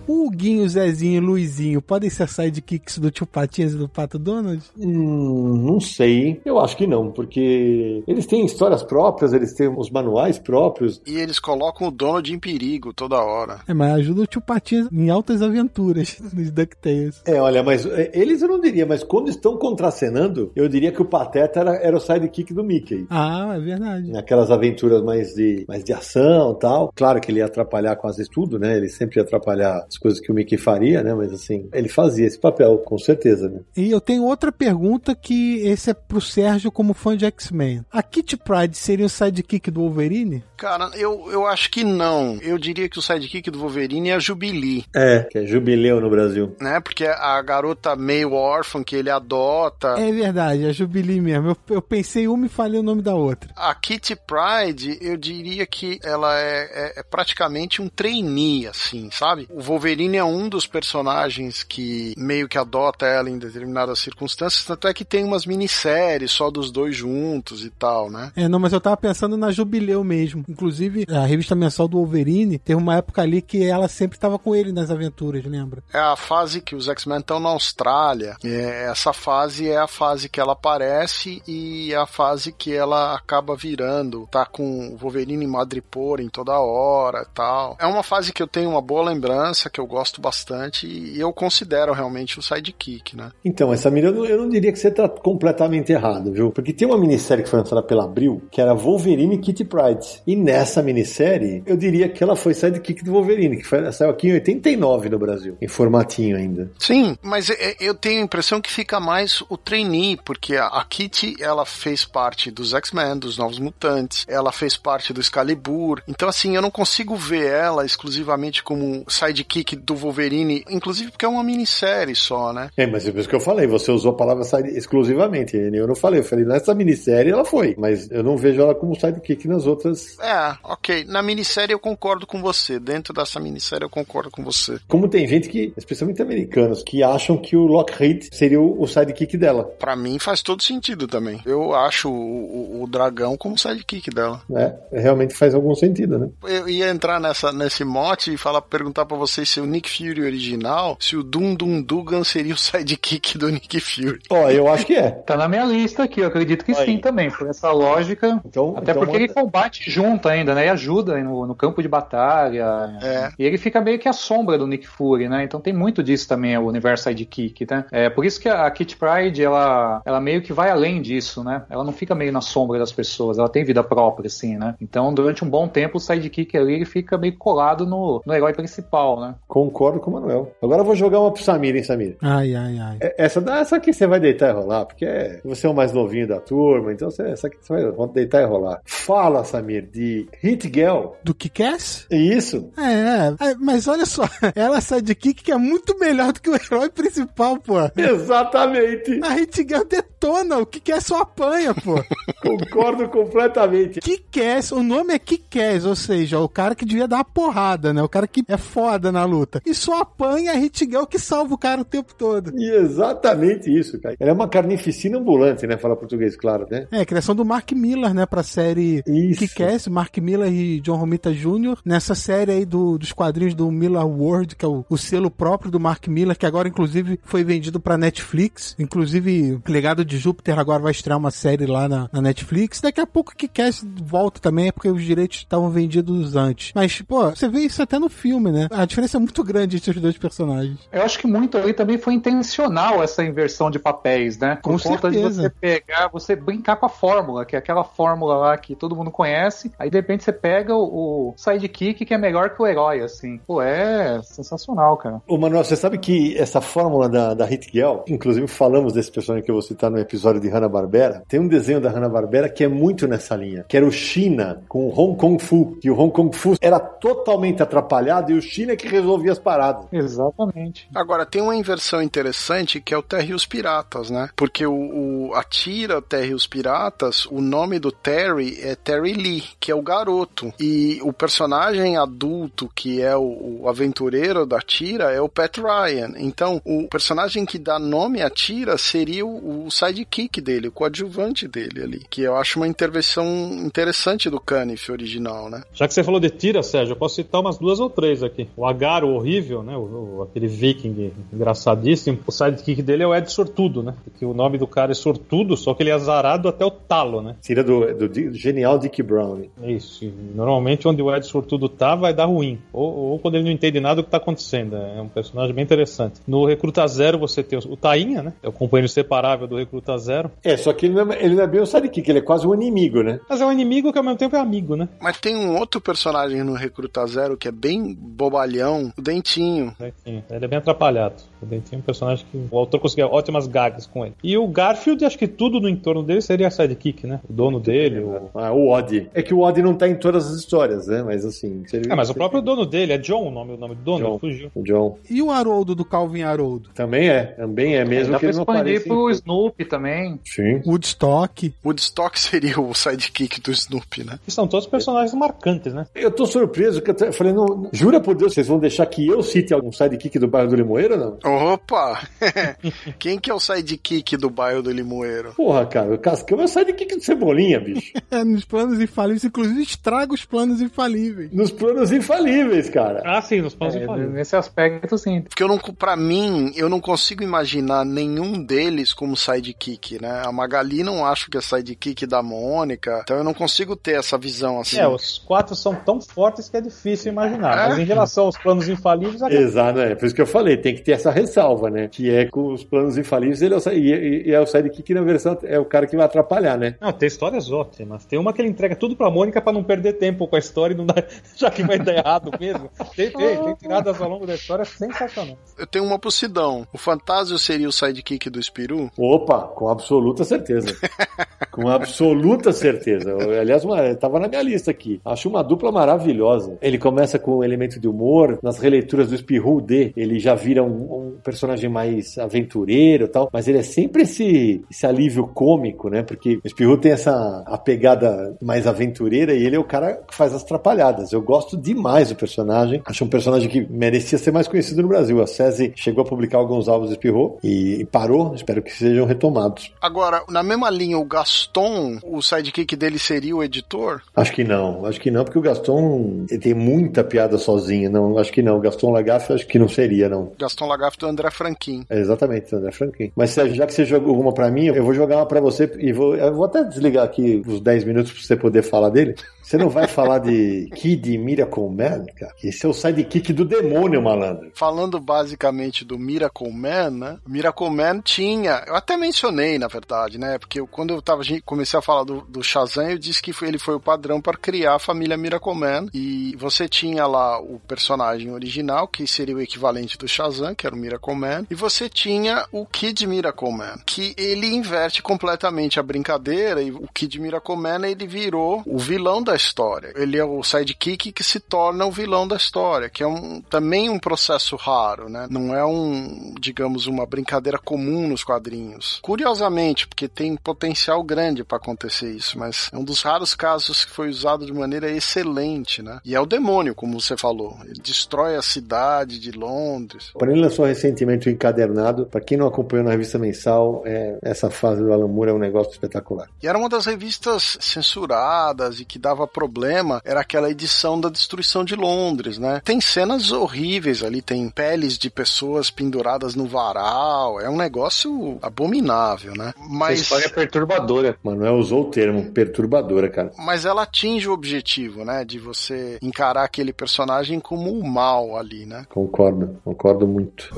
O Huguinho, Zezinho e Luizinho podem ser sidekicks do Tio Patinhas e do Pato Donald? Hum, não sei. Eu acho que não, porque eles têm histórias próprias, eles têm os manuais próprios. E eles colocam o Donald em perigo toda hora. É, mas ajuda o Tio Patinhas em altas aventuras <laughs> nos DuckTales. É, olha, mas é, eles eu não diria, mas quando estão contracenando, eu diria que o Pateta era, era o sidekick do Mickey. Ah, é verdade. Naquelas aventuras mais de, mais de ação e tal. Claro que ele ia atrapalhar quase tudo, né? Ele sempre ia atrapalhar as coisas que o Mickey faria, né? Mas assim, ele fazia esse papel, com certeza, né? E eu tenho outra pergunta que esse é pro Sérgio como fã de X-Men. A Kitty Pride seria o sidekick do Wolverine? Cara, eu, eu acho que não. Eu diria que o sidekick do Wolverine é a Jubilee. É, que é jubileu no Brasil. Né? Porque a garota meio órfã que ele adota. É verdade, é a Jubilee mesmo. Eu, eu pensei uma e falei o nome da outra. A Kitty Pride, eu diria que ela é, é- é praticamente um trainee, assim, sabe? O Wolverine é um dos personagens que meio que adota ela em determinadas circunstâncias, tanto é que tem umas minisséries só dos dois juntos e tal, né? É, não, mas eu tava pensando na Jubileu mesmo. Inclusive, a revista mensal do Wolverine teve uma época ali que ela sempre tava com ele nas aventuras, lembra? É a fase que os X-Men estão na Austrália. É, essa fase é a fase que ela aparece e é a fase que ela acaba virando. Tá com o Wolverine em Madripoor em toda hora e tal. É uma fase que eu tenho uma boa lembrança, que eu gosto bastante e eu considero realmente o sidekick, né? Então, essa Samir, eu não, eu não diria que você tá completamente errado, viu? Porque tem uma minissérie que foi lançada pela Abril, que era Wolverine e Kitty Pryde. E nessa minissérie, eu diria que ela foi sidekick do Wolverine, que foi, saiu aqui em 89 no Brasil, em formatinho ainda. Sim, mas é- eu tenho a impressão que fica mais o trainee, porque a, a Kitty, ela fez parte dos X-Men, dos Novos Mutantes, ela fez parte do Excalibur, então assim, eu não consigo ver ela exclusivamente como sidekick do Wolverine, inclusive porque é uma minissérie só, né? É, mas é por isso que eu falei, você usou a palavra side exclusivamente, eu não falei, eu falei, nessa minissérie ela foi, mas eu não vejo ela como sidekick nas outras. É, ok, na minissérie eu concordo com você, dentro dessa minissérie eu concordo com você. Como tem gente que, especialmente americanos, que acham que o Lockheed seria o, sidekick dela, Pra mim faz todo sentido também. Eu acho o, o- o dragão como sidekick dela. né? Realmente faz algum sentido, né? Eu ia entrar nessa, nesse mote e falar, perguntar pra vocês se o Nick Fury original, se o Dum Dum Dugan seria o <laughs> sidekick do Nick Fury. Ó, eu acho que é. Tá na minha lista aqui, eu acredito que Aí. sim também, por essa lógica. Então, Até então porque ele combate junto ainda, né? E ajuda no, no campo de batalha. É. E ele fica meio que a sombra do Nick Fury, né? Então tem muito disso também, o universo sidekick, né? É por isso que a Kit Pride, ela, ela meio que vai além disso, né? Ela não fica meio na sombra das pessoas, ela tem vida própria, assim, né? Então, durante um bom tempo, o sidekick ali, ele fica meio colado no, no herói principal, né? Concordo com o Manuel. Agora eu vou jogar uma pro Samir, hein, Samir? Ai, ai, ai. É- Essa, essa aqui você vai deitar e rolar, porque é- você é o mais novinho da turma, então você, essa aqui você vai vai deitar e rolar. Fala, Samir, de Hit Girl. Do Kick-Ass? Isso? É, é, mas olha só, <laughs> ela é sidekick que é muito melhor do que o herói principal, pô. Exatamente. A Hit Girl detona, o Kick-Ass só apanha, pô. <laughs> Concordo completamente. Kick-Ass, o nome é Kick-Ass, ou seja, o cara que devia dar uma porrada, né? O cara que é foda na luta. E só apanha a Hit Girl que salva o cara o tempo todo. E exatamente isso, cara. Ela é uma carnificina ambulante, né? Fala português, claro, né? É, criação do Mark Miller, né, pra série. Kick-Ass, Mark Miller e John Romita Jr. Nessa série aí do- dos quadrinhos do Miller World, que é o, o selo próprio do Mark Miller, que agora, inclusive, foi vendido pra Netflix. Inclusive, Legado de Júpiter agora vai estrear uma série lá na, na Netflix. Daqui a pouco Kick-Ass volta também, é porque os direitos estavam vendidos antes. Mas, pô, você vê isso até no filme, né? A diferença é muito grande entre os dois personagens. Eu acho que muito ali também foi intencional essa inversão de papéis, né? Por Com conta de certeza. você pegar, você brincar com a fórmula, que é aquela fórmula lá que todo mundo conhece, Aí de repente você pega o, o sidekick que é melhor que o herói, assim. Pô, é sensacional, cara. Ô, Manuel, você sabe que essa fórmula da, da Hit Girl, inclusive falamos desse personagem que eu vou citar no episódio de Hanna-Barbera, tem um desenho da Hanna-Barbera que é muito nessa linha, que era o China com o Hong Kong Fu, que o Hong Kong Fu era totalmente atrapalhado e o China é que resolvia as paradas. Exatamente. Agora, tem uma inversão interessante que é o Terry e os Piratas, né? Porque o, o a tira Terry e os Piratas, o nome do Terry é Terry Lee, que é o garoto. E o personagem adulto, que é o, o aventureiro da tira, é o Pat Ryan. Então, o personagem que dá nome à tira seria o, o sidekick dele, o coadjuvante dele ali. Que eu acho uma intervenção interessante do Caniff original, né? Já que você falou de tira, Sérgio, eu posso citar umas duas ou três aqui. O Agar, o horrível, né? O, o, aquele viking engraçadíssimo. O sidekick dele é o Ed Sortudo, né? Porque o nome do cara é Sortudo, só que ele é azarado até o talo, né? Tira do, do, do genial Dick Brown. Isso. Normalmente onde o Ed Sortudo tá, vai dar ruim. Ou, ou, quando ele não entende nada do que tá acontecendo. É um personagem bem interessante. No Recruta Zero você tem o Tainha, né? É o companheiro separável do Recruta Zero. É, só que ele não é, ele não é bem o sidekick, ele é quase um inimigo, né? Mas é um inimigo que ao mesmo tempo é amigo, né? Mas tem um outro personagem no Recruta Zero que é bem bobalhão, o Dentinho. Dentinho. Ele é bem atrapalhado. O Dentinho é um personagem que o autor conseguia ótimas gags com ele. E o Garfield, acho que tudo no entorno dele seria sidekick, né? O dono dele. O, ah, o Odd. É que o Odd não tá em todas as histórias, né? Mas assim. Seria... É, mas o próprio dono dele é John, o nome, o nome do dono, John. fugiu. O John. E o Haroldo do Calvin Haroldo? Também é. Também é mesmo Dá que pra ele não expandir pro Snoopy também. Sim. Woodstock. Woodstock seria o sidekick do Snoopy, né? Que são todos personagens marcantes, né? Eu tô surpreso que eu falei, não, jura por Deus, vocês vão deixar que eu cite algum sidekick do bairro do Limoeiro ou não? Opa! <laughs> Quem que é o sidekick do bairro do Limoeiro? Porra, cara, o Cascão é o sidekick do Cebolinha, bicho. <laughs> É, nos planos infalíveis, inclusive estraga os planos infalíveis. Nos planos infalíveis, cara. Ah, sim, nos planos É, infalíveis. nesse aspecto, sim. Porque eu não, pra mim, eu não consigo imaginar nenhum deles como sidekick, né? A Magali não acho que é sidekick da Mônica, então eu não consigo ter essa visão assim. É, os quatro são tão fortes que é difícil imaginar. É? Mas em relação aos planos infalíveis, a Exato, é por isso que eu falei, tem que ter essa ressalva, né? Que é com os planos infalíveis, ele é o, si- e, e- e é o sidekick na versão, é o cara que vai atrapalhar, né? Não, tem histórias ótimas. Tem uma que ele entrega tudo pra Mônica pra não perder tempo com a história e não dar, <laughs> já que vai dar errado mesmo. Tem, tem, tem tiradas ao longo da história sensacionais. Eu tenho uma pro Sidão. O Fantásio seria o sidekick do Espiru? Opa, com absoluta certeza. <laughs> com absoluta certeza. Eu, aliás, uma, tava na minha lista aqui. Acho uma dupla maravilhosa. Ele começa com um elemento de humor, nas releituras do Spirou D, ele já vira um, um personagem mais aventureiro e tal, mas ele é sempre esse, esse alívio cômico, né? Porque o Spirou tem essa a pegada mais aventureira e ele é o cara que faz as trapalhadas. Eu gosto demais do personagem. Acho um personagem que merecia ser mais conhecido no Brasil. A SESI chegou a publicar alguns álbuns do Spirou e, e parou. Espero que sejam retomados. Agora, na mesma linha, o Gaston, o sidekick dele seria o editor? Acho que não, acho que não, porque o Gaston tem muita piada sozinho. Não, acho que não. O Gaston Lagaffe acho que não seria, não. Gaston Lagaffe do André Franquin. É exatamente, André Franklin. Mas Sérgio, já que você jogou uma pra mim, eu vou jogar uma pra você e vou, vou até desligar aqui os 10 minutos pra você poder falar dele. Você não vai falar de Kid Miracle Man, cara? Esse é o sidekick do demônio, malandro. Falando basicamente do Miracle Man, né? Miracle Man tinha, eu até mencionei, na verdade, né? Porque eu- quando eu tava, comecei a falar do, do Shazam, eu disse que foi- ele foi o padrão para criar a família Miracle Man. E você tinha lá o personagem original, que seria o equivalente do Shazam, que era o Miracle Man. E você tinha o Kid Miracle Man, que ele inverte completamente a brincadeira. E o Kid Miracle Man, ele virou o vilão da história. Ele é o sidekick que se torna o vilão da história, que é um, também um processo raro, né? Não é um, digamos, uma brincadeira comum nos quadrinhos. Curiosamente, porque tem potencial grande para acontecer isso, mas é um dos raros casos que foi usado de maneira excelente, né? E é o demônio, como você falou. Ele destrói a cidade de Londres. Quando ele lançou recentemente o encadernado, pra quem não acompanhou na revista mensal, é, essa fase do Alan Moore é um negócio espetacular. E era uma das revistas censuradas e que dava problema, era aquela edição da destruição de Londres, né? Tem cenas horríveis ali, tem peles de pessoas penduradas no varal, é um negócio abominável, né? Mas história é perturbadora. Manuel usou o termo perturbadora, cara. mas ela atinge o objetivo, né, de você encarar aquele personagem como o mal ali, né? Concordo, concordo muito.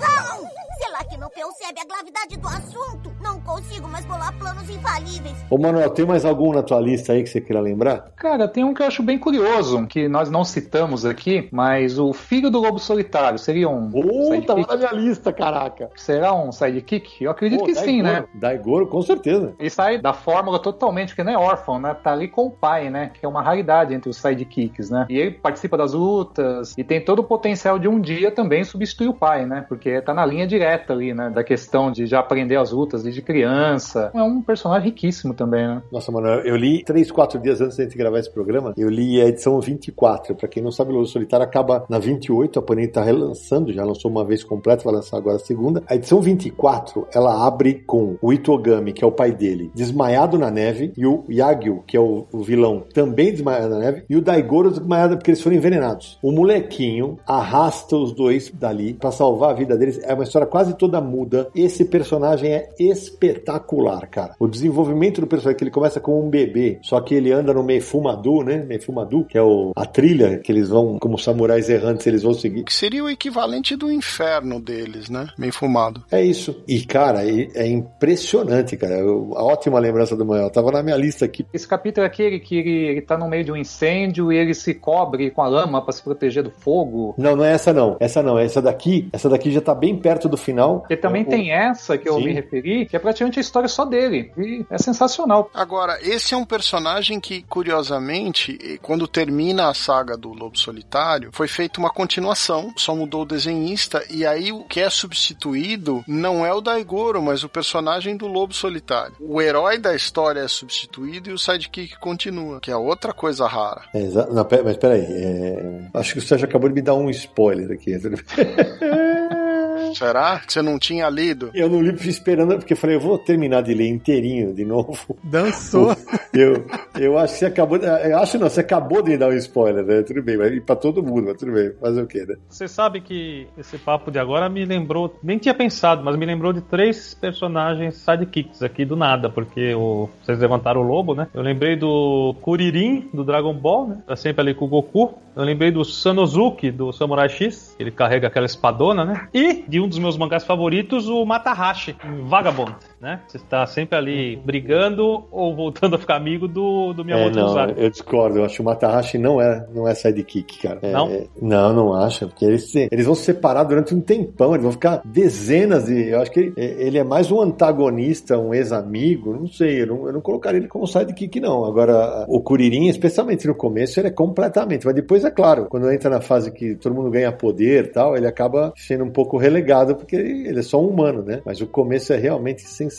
Cascão! Sei lá que não percebe a gravidade do assunto? Não consigo mais bolar planos infalíveis. Ô, Manuel, tem mais algum na tua lista aí que você queira lembrar? Cara, tem um que eu acho bem curioso, que nós não citamos aqui, mas o filho do Lobo Solitário seria um. Puta, tava na minha lista, caraca. Será um sidekick? Eu acredito Pô, que sim, né? Daigoro, com certeza. Ele sai da fórmula totalmente, que não é órfão, né? Tá ali com o pai, né? Que é uma raridade entre os sidekicks, né? E ele participa das lutas e tem todo o potencial de um dia também substituir o pai, né? Porque tá na linha direta ali, né? Da questão de já aprender as lutas desde criança. É um personagem riquíssimo também, né? Nossa, mano, eu li três, quatro dias antes de gente gravar esse programa, eu li a edição 24. Pra quem não sabe, o Solitário acaba na 28, a Panini tá relançando, já lançou uma vez completa, vai lançar agora a segunda. A edição 24, ela abre com o Itogami, que é o pai dele, desmaiado na neve, e o Yagyu, que é o, o vilão, também desmaiado na neve, e o Daigoro desmaiado porque eles foram envenenados. O molequinho arrasta os dois dali para salvar a vida deles. É uma história quase toda muda. Esse personagem é espetacular, cara. O desenvolvimento do personagem, que ele começa como um bebê, só que ele anda no Meifumadu, né? Meifumadu, que é o, a trilha que eles vão, como samurais errantes, eles vão seguir. Que seria o equivalente do inferno deles, né? Meifumado. É isso. E, cara, é impressionante, cara. A ótima lembrança do Manuel. Tava na minha lista aqui. Esse capítulo é aquele que ele, ele tá no meio de um incêndio e ele se cobre com a lama para se proteger do fogo. Não, não é essa não. Essa não. Essa daqui, essa daqui já tá bem perto do final. E também é, tem o... essa que eu Sim. me referi, que é praticamente a história só dele. E é sensacional. Agora, esse é um personagem que, curiosamente, quando termina a saga do Lobo Solitário, foi feita uma continuação, só mudou o desenhista, e aí o que é substituído não é o Daigoro, mas o personagem do Lobo Solitário. O herói da história é substituído e o sidekick continua, que é outra coisa rara. É, não, mas peraí, é... acho que o Sérgio acabou de me dar um spoiler aqui. <laughs> Será que você não tinha lido? Eu não li esperando, porque eu falei, eu vou terminar de ler inteirinho de novo. Dançou. <laughs> Eu, eu acho que você acabou. Eu acho não, você acabou de dar um spoiler, né? Tudo bem, mas pra todo mundo, mas tudo bem. Fazer o quê, né? Você sabe que esse papo de agora me lembrou, nem tinha pensado, mas me lembrou de três personagens sidekicks aqui do nada, porque o, vocês levantaram o lobo, né? Eu lembrei do Kuririn, do Dragon Ball, né? Tá sempre ali com o Goku. Eu lembrei do Sanosuke, do Samurai X, ele carrega aquela espadona, né? E de um dos meus mangás favoritos, o Matahashi, Vagabond, né? Você está sempre ali brigando ou voltando a ficar amigo do, do Miyamoto é, não, Eu discordo, eu acho que o Matahashi não é, não é sidekick, cara. É, não? É, não, não acho, porque eles, eles vão se separar durante um tempão, eles vão ficar dezenas de... Eu acho que ele é mais um antagonista, um ex-amigo, não sei, eu não, eu não colocaria ele como sidekick, não. Agora, o Kuririn, especialmente no começo, ele é completamente, mas depois é claro, quando entra na fase que todo mundo ganha poder e tal, ele acaba sendo um pouco relegado porque ele é só um humano, né? Mas o começo é realmente sensacional,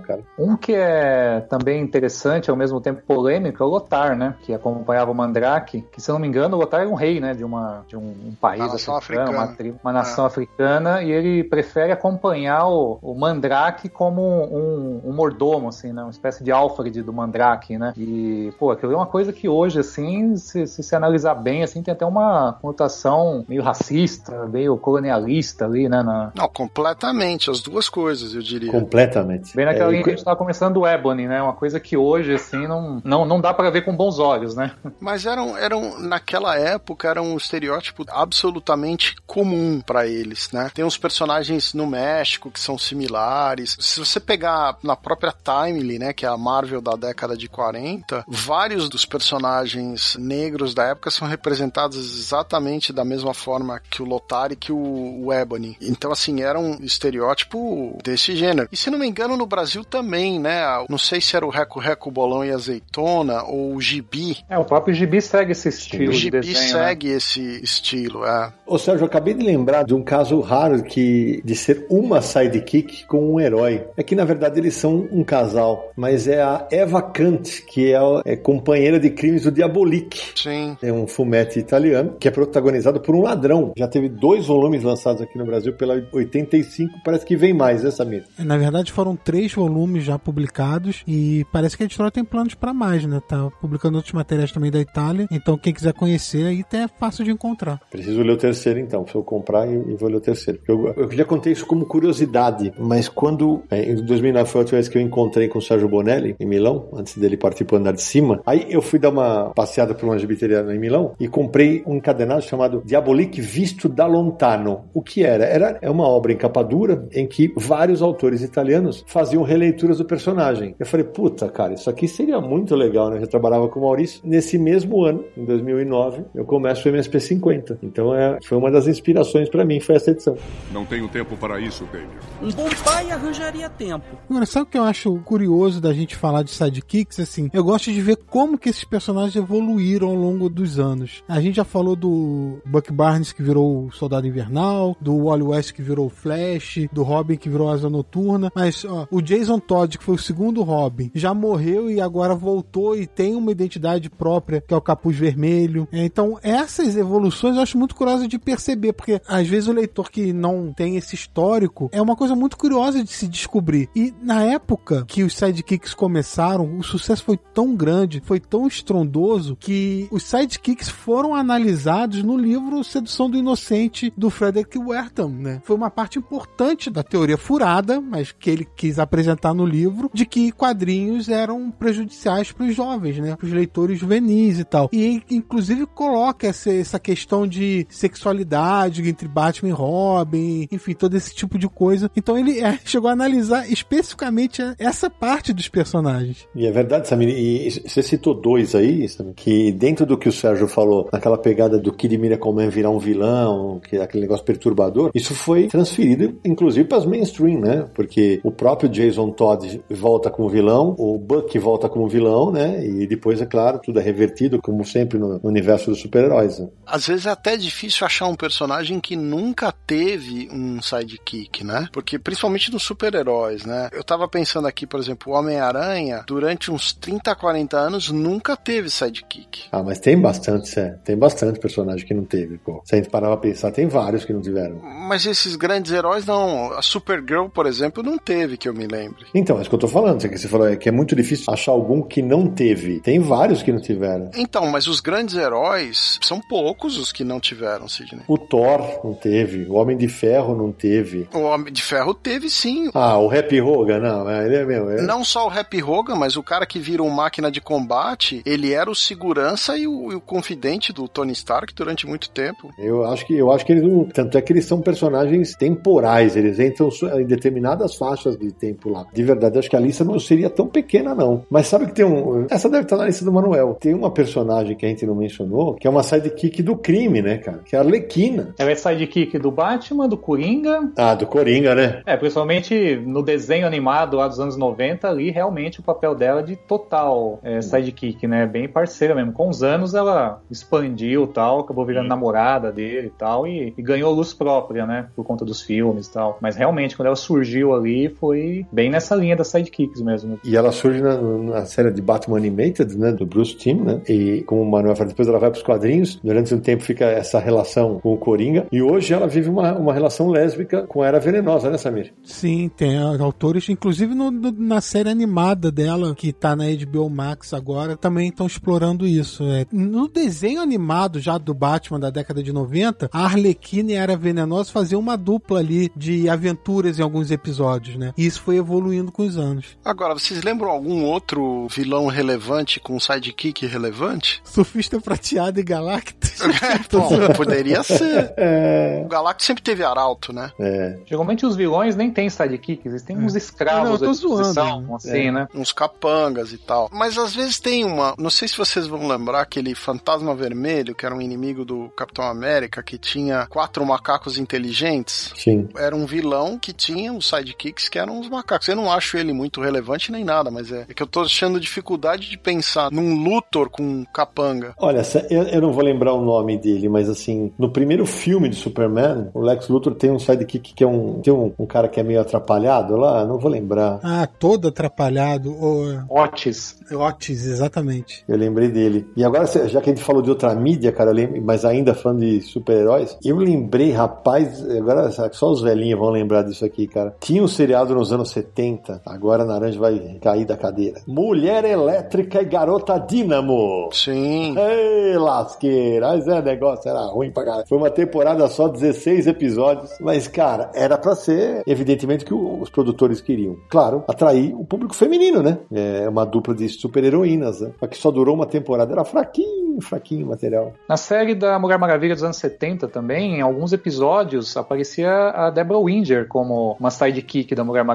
cara. Um que é também interessante, ao mesmo tempo polêmico, é o Lotar, né? Que acompanhava o Mandrake, que se eu não me engano, o Lotar é um rei, né? De, uma, de um, um país uma africano, africana. Uma, tribo, uma nação é. africana, e ele prefere acompanhar o, o Mandrake como um, um, mordomo, assim, né? Uma espécie de alfred do Mandrake, né? E, pô, aquilo é uma coisa que hoje, assim, se, se, se analisar bem, assim, tem até uma conotação meio racista, meio colonialista ali, né? Na... Não, completamente, as duas coisas, eu diria. Completamente. Bem naquela é, linha que a gente estava começando o Ebony, né? Uma coisa que hoje, assim, não, não, não dá para ver com bons olhos, né? <laughs> Mas eram, eram, naquela época, era um estereótipo absolutamente comum para eles, né? Tem uns personagens no México que são similares. Se você pegar na própria Timely, né, que é a Marvel da década de 40, vários dos personagens negros da época são representados exatamente da mesma forma que o Lothar e que o, o Ebony. Então, assim, era um estereótipo desse gênero. E se não me engano, no Brasil também, né? Não sei se era o Reco Reco Bolão e Azeitona ou o Gibi. É, o próprio Gibi segue esse estilo. O Gibi de desenho, né? segue né? esse estilo, é. Ô Sérgio, eu acabei de lembrar de um caso raro que de ser uma sidekick com um herói. É que na verdade eles são um casal, mas é a Eva Kant, que é, a, é companheira de crimes do Diabolik. Sim. É um fumete italiano que é protagonizado por um ladrão. Já teve dois volumes lançados aqui no Brasil pela 85, parece que vem mais, né, Samir? Na verdade, foram foram três volumes já publicados e parece que a editora tem planos para mais, né? Tá publicando outros materiais também da Itália. Então, quem quiser conhecer aí, é fácil de encontrar. Preciso ler o terceiro, então. Se eu comprar e vou ler o terceiro. Eu, eu já contei isso como curiosidade, mas quando, é, em 2009 foi a última vez que eu encontrei com o Sérgio Bonelli, em Milão, antes dele partir para andar de cima, aí eu fui dar uma passeada por uma gibiteria em Milão e comprei um encadenado chamado Diabolique Visto da Lontano. O que era? Era é uma obra em capa dura em que vários autores italianos faziam releituras do personagem. Eu falei, puta, cara, isso aqui seria muito legal, né? Eu já trabalhava com o Maurício. Nesse mesmo ano, em 2009, eu começo o MSP 50. Então é, foi uma das inspirações para mim, foi essa edição. Não tenho tempo para isso, Daniel. Um bom pai arranjaria tempo. Agora, sabe o que eu acho curioso da gente falar de sidekicks? Assim, eu gosto de ver como que esses personagens evoluíram ao longo dos anos. A gente já falou do Buck Barnes que virou o Soldado Invernal, do Wally West que virou o Flash, do Robin que virou Asa Noturna, mas ó, o Jason Todd, que foi o segundo Robin, já morreu e agora voltou e tem uma identidade própria, que é o Capuz Vermelho. Então, essas evoluções eu acho muito curiosa de perceber, porque às vezes o leitor que não tem esse histórico é uma coisa muito curiosa de se descobrir. E na época que os sidekicks começaram, o sucesso foi tão grande, foi tão estrondoso, que os sidekicks foram analisados no livro Sedução do Inocente do Frederick Wertham, né? Foi uma parte importante da teoria furada, mas que ele quis apresentar no livro, de que quadrinhos eram prejudiciais para os jovens, né? Para os leitores juvenis e tal. E inclusive coloca essa, essa questão de sexualidade entre Batman e Robin, enfim, todo esse tipo de coisa. Então ele é, <laughs> chegou a analisar especificamente essa parte dos personagens. E é verdade, Samir, e você citou dois aí, Samir, que dentro do que o Sérgio falou, naquela pegada do Kid Miracle Man virar um vilão, que é aquele negócio perturbador, isso foi transferido, inclusive, para as mainstream, né? Porque o próprio Jason Todd volta como vilão, o Buck volta como vilão, né? E depois, é claro, tudo é revertido, como sempre no universo dos super-heróis. Né? Às vezes é até difícil achar um personagem que nunca teve um sidekick, né? Porque principalmente nos super-heróis, né? Eu tava pensando aqui, por exemplo, o Homem-Aranha, durante uns 30, 40 anos, nunca teve sidekick. Ah, mas tem bastante, é. Tem bastante personagem que não teve, pô. Se a gente parar pra pensar, tem vários que não tiveram. Mas esses grandes heróis não. A Supergirl, por exemplo, não teve, que eu me lembre. Então, é isso que eu tô falando. Você falou é que é muito difícil achar algum que não teve. Tem vários que não tiveram. Então, mas os grandes heróis são poucos os que não tiveram, Sidney. O Thor não teve. O Homem de Ferro não teve. O Homem de Ferro teve sim. Ah, o Happy Hogan, não. É, ele é meu. É... Não só o Happy Hogan, mas o cara que vira uma máquina de combate, ele era o segurança e o, e o confidente do Tony Stark durante muito tempo. Eu acho que eu acho que eles. Tanto é que eles são personagens temporais, eles entram em determinadas faixas de tempo lá. De verdade, acho que a lista não seria tão pequena, não. Mas sabe que tem um. Essa deve estar na lista do Manuel. Tem uma personagem que a gente não mencionou, que é uma sidekick do crime, né, cara? Que é a Arlequina. Ela é sidekick do Batman, do Coringa. Ah, do Coringa, né? É, principalmente no desenho animado lá dos anos 90, ali realmente o papel dela de total é, sidekick, né? Bem parceira mesmo. Com os anos ela expandiu tal, acabou virando namorada dele e tal, e, e ganhou luz própria, né? Por conta dos filmes e tal. Mas realmente, quando ela surgiu ali, foi bem nessa linha das sidekicks mesmo. E ela surge na, na série de Batman Animated, né? Do Bruce Timm, né? E como o Manuel falou, depois ela vai pros quadrinhos. Durante um tempo fica essa relação com o Coringa. E hoje ela vive uma, uma relação lésbica com a Era Venenosa, né, Samir? Sim, tem autores, inclusive no, no, na série animada dela, que tá na HBO Max agora, também estão explorando isso. É, no desenho animado já do Batman da década de 90, a Arlequina e a Era Venenosa faziam uma dupla ali de aventuras em alguns episódios, né? E isso foi evoluindo com os anos. Agora, vocês lembram algum outro vilão relevante com sidekick relevante? <laughs> Surfista Prateado e Galactus? <laughs> Bom, poderia ser. É... O Galactus sempre teve arauto, né? É. Geralmente os vilões nem têm sidekicks, eles têm uns escravos Não, eu tô zoando. assim, É, né? Uns capangas e tal. Mas às vezes tem uma. Não sei se vocês vão lembrar aquele fantasma vermelho, que era um inimigo do Capitão América, que tinha quatro macacos inteligentes. Sim. Era um vilão que tinha os sidekicks que eram os macacos. Eu não acho ele muito relevante nem nada, mas é, é que eu tô achando dificuldade de pensar num Luthor com um capanga. Olha, eu, eu não vou lembrar o nome dele, mas assim, no primeiro filme de Superman, o Lex Luthor tem um sidekick que é um. Tem um, um cara que é meio atrapalhado lá, não vou lembrar. Ah, todo atrapalhado. O Otis. Otis, exatamente. Eu lembrei dele. E agora, já que a gente falou de outra mídia, cara, lembro, mas ainda falando de super-heróis, eu lembrei, rapaz, agora só os velhinhos vão lembrar disso aqui, cara. Tinha um seriado nos anos 70. Agora a Naranja vai cair da cadeira. Mulher Elétrica e Garota Dínamo. Sim. Ei, lasqueira. Mas é, negócio era ruim pra caralho. Foi uma temporada só, 16 episódios. Mas, cara, era pra ser, evidentemente, que os produtores queriam. Claro, atrair o público feminino, né? É uma dupla de super-heroínas, né? Só que só durou uma temporada. Era fraquinho, fraquinho o material. Na série da Mulher Maravilha dos anos 70 também, em alguns episódios, aparecia a Deborah Winger como uma sidekick da Mulher Maravilha.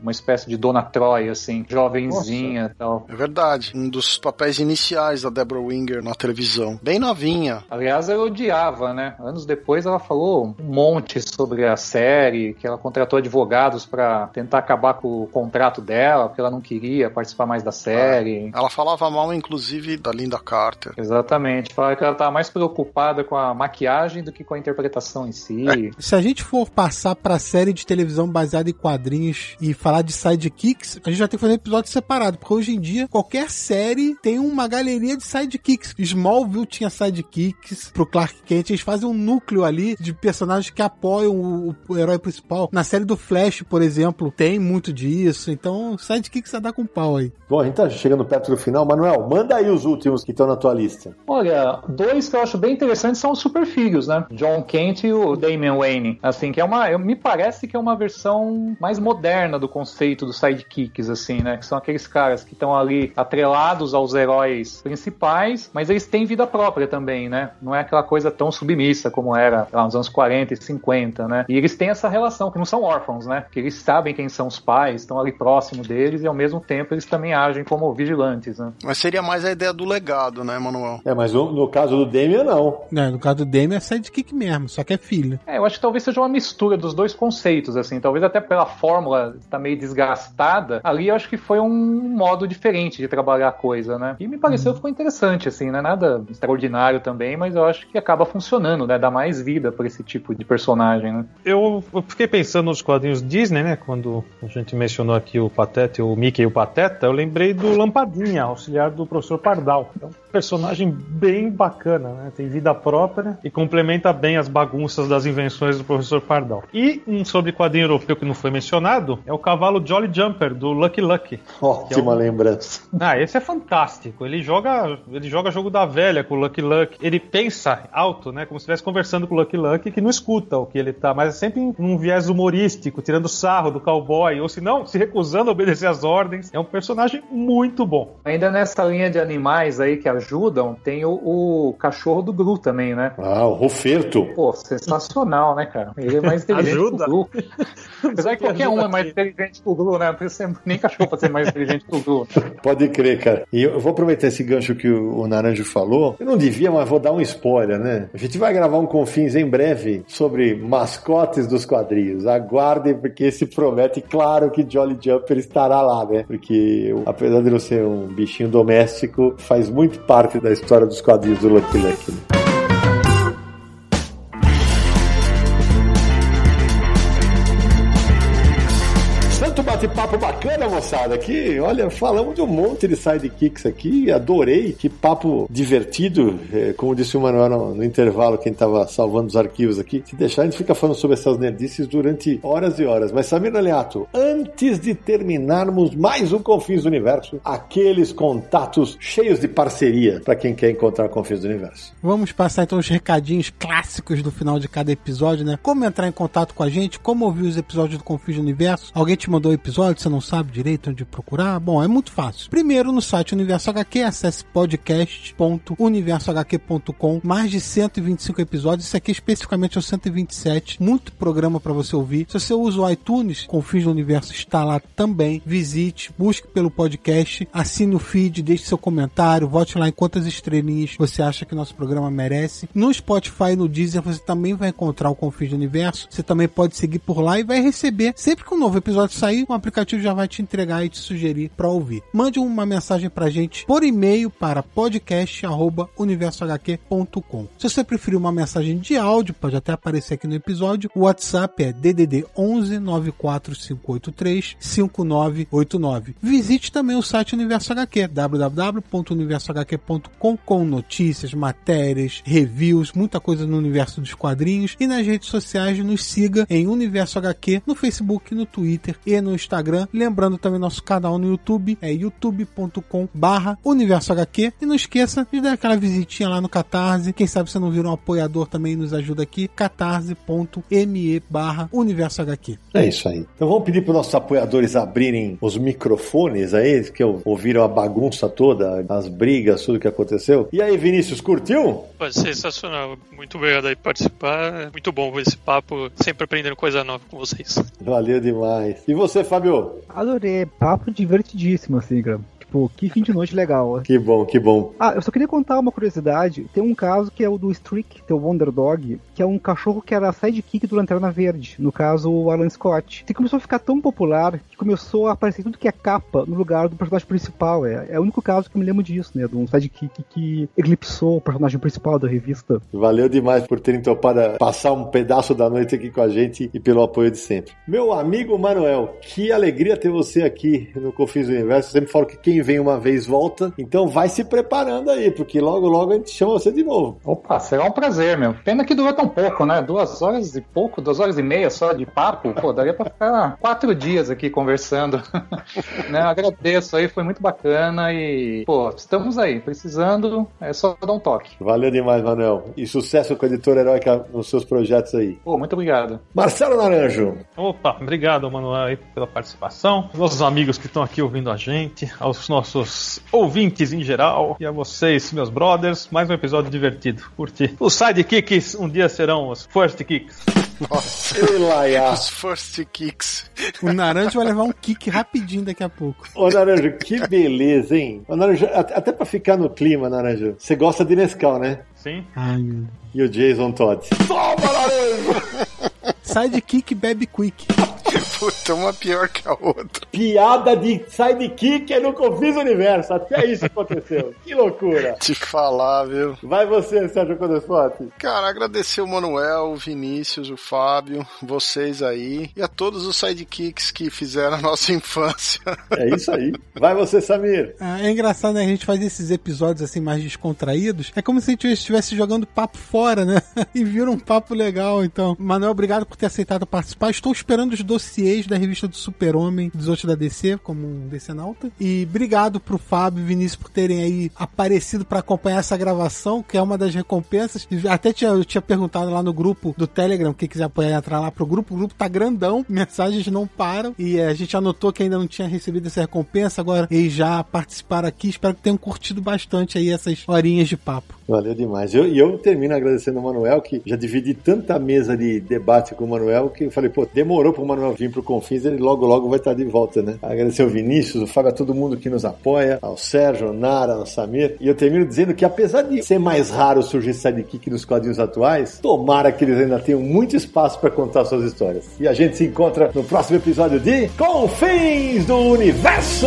Uma espécie de Dona Troy, assim, jovenzinha e tal. É verdade. Um dos papéis iniciais da Deborah Winger na televisão. Bem novinha. Aliás, ela odiava, né? Anos depois ela falou um monte sobre a série, que ela contratou advogados para tentar acabar com o contrato dela, porque ela não queria participar mais da série. Ela falava mal, inclusive, da Linda Carter. Exatamente. Falava que ela estava mais preocupada com a maquiagem do que com a interpretação em si. É. Se a gente for passar pra série de televisão baseada em quadrinhos e falar de sidekicks, a gente já tem que fazer um episódio separado, porque hoje em dia qualquer série tem uma galeria de sidekicks. Smallville tinha sidekicks pro Clark Kent, eles fazem um núcleo ali de personagens que apoiam o, o herói principal. Na série do Flash, por exemplo, tem muito disso. Então, sidekicks a dar com pau aí. Bom, a gente tá chegando perto do final. Manuel, manda aí os últimos que estão na tua lista. Olha, dois que eu acho bem interessantes são os super filhos, né? John Kent e o Damian Wayne. Assim, que é uma. Eu, me parece que é uma versão mais moderna do conceito dos sidekicks, assim, né? Que são aqueles caras que estão ali atrelados aos heróis principais, mas eles têm vida própria também, né? Não é aquela coisa tão submissa como era lá nos anos 40 e 50, né? E eles têm essa relação, que não são órfãos, né? Que eles sabem quem são os pais, estão ali próximo deles e ao mesmo tempo eles também agem como vigilantes, né? Mas seria mais a ideia do legado, né, Manuel? É, mas no, no caso do Damian, não. É, no caso do Damian é sidekick mesmo, só que é filho. É, eu acho que talvez seja uma mistura dos dois conceitos, assim. Talvez até pela fórmula estar tá meio desgastada, ali eu acho que foi um modo diferente de trabalhar a coisa, né? E me pareceu que ficou interessante, assim, não é nada extraordinário também, mas eu acho que acaba funcionando, né? Dá mais vida para esse tipo de personagem, né? Eu, eu fiquei pensando nos quadrinhos Disney, né? Quando a gente mencionou aqui o Pateta, o Mickey e o Pateta, eu lembrei do Lampadinha, auxiliar do professor Pardal. É um personagem bem bacana, né? Tem vida própria e complementa bem as bagunças das invenções do professor Pardal. E um sobre quadrinho europeu que não foi mencionado é o cavalo Jolly Jumper, do Lucky Lucky. Ótima é um... lembrança. Ah, esse é fantástico. Ele joga, ele joga jogo da velha com o Lucky Lucky. Ele pensa alto, né? Como se estivesse conversando com o Lucky Lucky, que não escuta o que ele tá, mas é sempre num viés humorístico, tirando sarro do cowboy, ou se não, se recusando a obedecer às ordens. É um personagem muito bom. Ainda nessa linha de animais aí que ajudam, tem o, o cachorro do Gru também, né? Ah, o Roferto. Pô, sensacional, né, cara? Ele é mais inteligente Ajuda. que o Gru. <laughs> Apesar que qualquer um é mais inteligente que o Gru, né? Ser <laughs> nem cachorro pra ser mais inteligente que o Gru. Pode crer, cara. E eu vou aproveitar esse gancho que o, o Naranjo falou. Eu não devia, mas vou dar um spoiler, né? A gente vai gravar um Confins em breve sobre mascotes dos quadrinhos. Aguardem, porque esse promete, claro que Jolly Jumper estará lá, né? Porque apesar de não ser um bichinho doméstico, faz muito parte da história dos quadrinhos do Lucky Lucky. Né? Bate-papo bacana, moçada. Aqui, olha, falamos de um monte de sidekicks aqui. Adorei. Que papo divertido. É, como disse o Manuel no, no intervalo, quem estava salvando os arquivos aqui. Se deixar, a gente fica falando sobre essas nerdices durante horas e horas. Mas, Samir Aliato, antes de terminarmos mais um Confins do Universo, aqueles contatos cheios de parceria para quem quer encontrar Confins do Universo. Vamos passar então os recadinhos clássicos do final de cada episódio, né? Como entrar em contato com a gente, como ouvir os episódios do Confins do Universo. Alguém te mandou episódio, você não sabe direito onde procurar? Bom, é muito fácil. Primeiro, no site Universo HQ, acesse podcast.universohq.com. Mais de 125 episódios. Isso aqui especificamente é o 127. Muito programa para você ouvir. Se você usa o iTunes, Confins do Universo está lá também. Visite, busque pelo podcast, assine o feed, deixe seu comentário, vote lá em quantas estrelinhas você acha que nosso programa merece. No Spotify e no Deezer você também vai encontrar o Confins do Universo. Você também pode seguir por lá e vai receber, sempre que um novo episódio sair, uma aplicativo aplicativo já vai te entregar e te sugerir para ouvir. Mande uma mensagem pra gente por e-mail para podcast@universohq.com. Se você preferir uma mensagem de áudio, pode até aparecer aqui no episódio. O WhatsApp é DDD 11 94583 5989. Visite também o site Universo HQ, www.universohq.com com notícias, matérias, reviews, muita coisa no universo dos quadrinhos e nas redes sociais nos siga em Universo HQ no Facebook, no Twitter e no Instagram. Lembrando também nosso canal no YouTube é youtube.com barra Universo HQ e não esqueça de dar aquela visitinha lá no Catarse. Quem sabe você não vira um apoiador também nos ajuda aqui, catarse.me barra Universo HQ. É isso aí. Então vamos pedir para os nossos apoiadores abrirem os microfones aí, que ouviram a bagunça toda, as brigas, tudo que aconteceu. E aí, Vinícius, curtiu? Foi sensacional. Muito obrigado aí por participar. É muito bom esse papo, sempre aprendendo coisa nova com vocês. Valeu demais. E você, Fábio? Adorei. Papo divertidíssimo, assim, cara. Tipo, que fim de noite legal. Que bom, que bom. Ah, eu só queria contar uma curiosidade. Tem um caso que é o do Streak, teu Wonder Dog, que é um cachorro que era sidekick do Lanterna Verde. No caso, o Alan Scott. E começou a ficar tão popular que começou a aparecer tudo que é capa no lugar do personagem principal. É, é o único caso que eu me lembro disso, né? De um sidekick que eclipsou o personagem principal da revista. Valeu demais por terem topado passar um pedaço da noite aqui com a gente e pelo apoio de sempre. Meu amigo Manuel, que alegria ter você aqui no Confins do Universo. Eu sempre falo que quem vem uma vez volta. Então vai se preparando aí, porque logo, logo a gente chama você de novo. Opa, será um prazer, meu. Pena que durou tão pouco, né? Duas horas e pouco, duas horas e meia só de papo. Pô, daria pra ficar <laughs> quatro dias aqui conversando. <laughs> né? Agradeço aí, foi muito bacana e, pô, estamos aí. Precisando, é só dar um toque. Valeu demais, Manuel. E sucesso com a editora Heróica nos seus projetos aí. Pô, muito obrigado. Marcelo Naranjo. Opa, obrigado, Manuel, aí, pela participação. Nossos amigos que estão aqui ouvindo a gente, aos nossos ouvintes em geral, e a vocês, meus brothers, mais um episódio divertido. Curti. Os sidekicks um dia serão os first kicks. Nossa. <laughs> Os first kicks. O Naranjo vai levar um kick rapidinho daqui a pouco. Ô, Naranjo, que beleza, hein? Ô, Naranjo, até pra ficar no clima, Naranjo, você gosta de Nescau, né? Sim. Ai, meu E o Jason Todd. Toma, Naranjo! Sidekick bebe quick. <laughs> <laughs> Puta, uma pior que a outra. Piada de sidekick é no Confis Universo. Até isso aconteceu. <laughs> Que loucura. Te falar, viu? Vai você, Sérgio Codesfote. Cara, agradecer o Manuel, o Vinícius, o Fábio, vocês aí e a todos os sidekicks que fizeram a nossa <laughs> infância. É isso aí. Vai você, Samir. Ah, é engraçado, né? A gente faz esses episódios assim mais descontraídos. É como se a gente estivesse jogando papo fora, né? E vira um papo legal. Então, Manuel, obrigado por ter aceitado participar. Estou esperando os dossiês da revista do Super-Homem dos outros da DC, como um DC-nauta. E obrigado pro Fábio e Vinícius por terem aí aparecido para acompanhar essa gravação, que é uma das recompensas. Até tinha, eu tinha perguntado lá no grupo do Telegram, quem quiser apoiar entrar lá pro grupo. O grupo tá grandão, <laughs> mensagens não param. E eh, a gente anotou que ainda não tinha recebido essa recompensa. Agora eles já participaram aqui. Espero que tenham curtido bastante aí essas horinhas de papo. Valeu demais. E eu, eu, termino agradecendo o Manuel, que já dividi tanta mesa de debate com o Manuel, que eu falei, pô, demorou pro Manuel vir pro Confins, ele logo, logo vai estar de volta, né? Agradecer ao Vinícius, o Fábio, a todo mundo que nos apoia, ao Sérgio, ao Nara, ao Samir. E eu termino dizendo que, apesar de ser mais raro surgir sidekick nos quadrinhos atuais, tomara que eles ainda tenham muito espaço para contar suas histórias. E a gente se encontra no próximo episódio de Confins do Universo!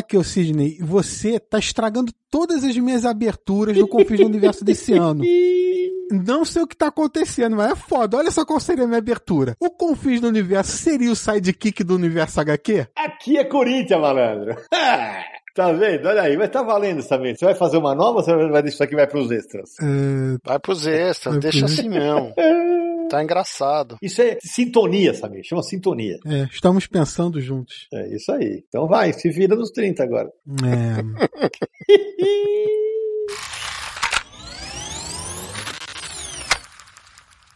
Aqui, ô Sidney, você tá estragando todas as minhas aberturas do Confins do Universo desse ano. <laughs> Não sei o que tá acontecendo, mas é foda. Olha só qual seria a minha abertura. O Confins do Universo seria o sidekick do Universo HQ? Aqui é Corinthians, malandro. <laughs> Tá vendo? Olha aí, mas tá valendo, Samir. Você vai fazer uma nova ou você vai deixar que vai pros extras? É... Vai pros extras, Vai deixa assim mesmo. <laughs> Tá engraçado. Isso é sintonia, Samir. Chama sintonia. É, estamos pensando juntos. É isso aí. Então vai, se vira nos 30 agora. É. <laughs>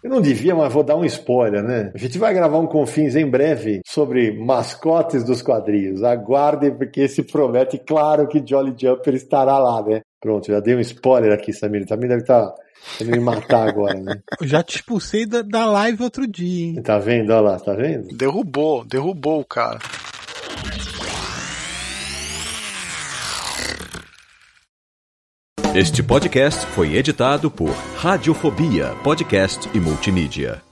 Eu não devia, mas vou dar um spoiler, né? A gente vai gravar um Confins em breve sobre mascotes dos quadrinhos. Aguardem, porque esse promete, claro que Jolly Jumper estará lá, né? Pronto, já dei um spoiler aqui, Samir. Também deve estar tá querendo me matar agora, né? <laughs> Eu já te expulsei da, da live outro dia, hein? Tá vendo? Olha lá, tá vendo? Derrubou, derrubou o cara. Este podcast foi editado por Radiofobia, podcast e multimídia.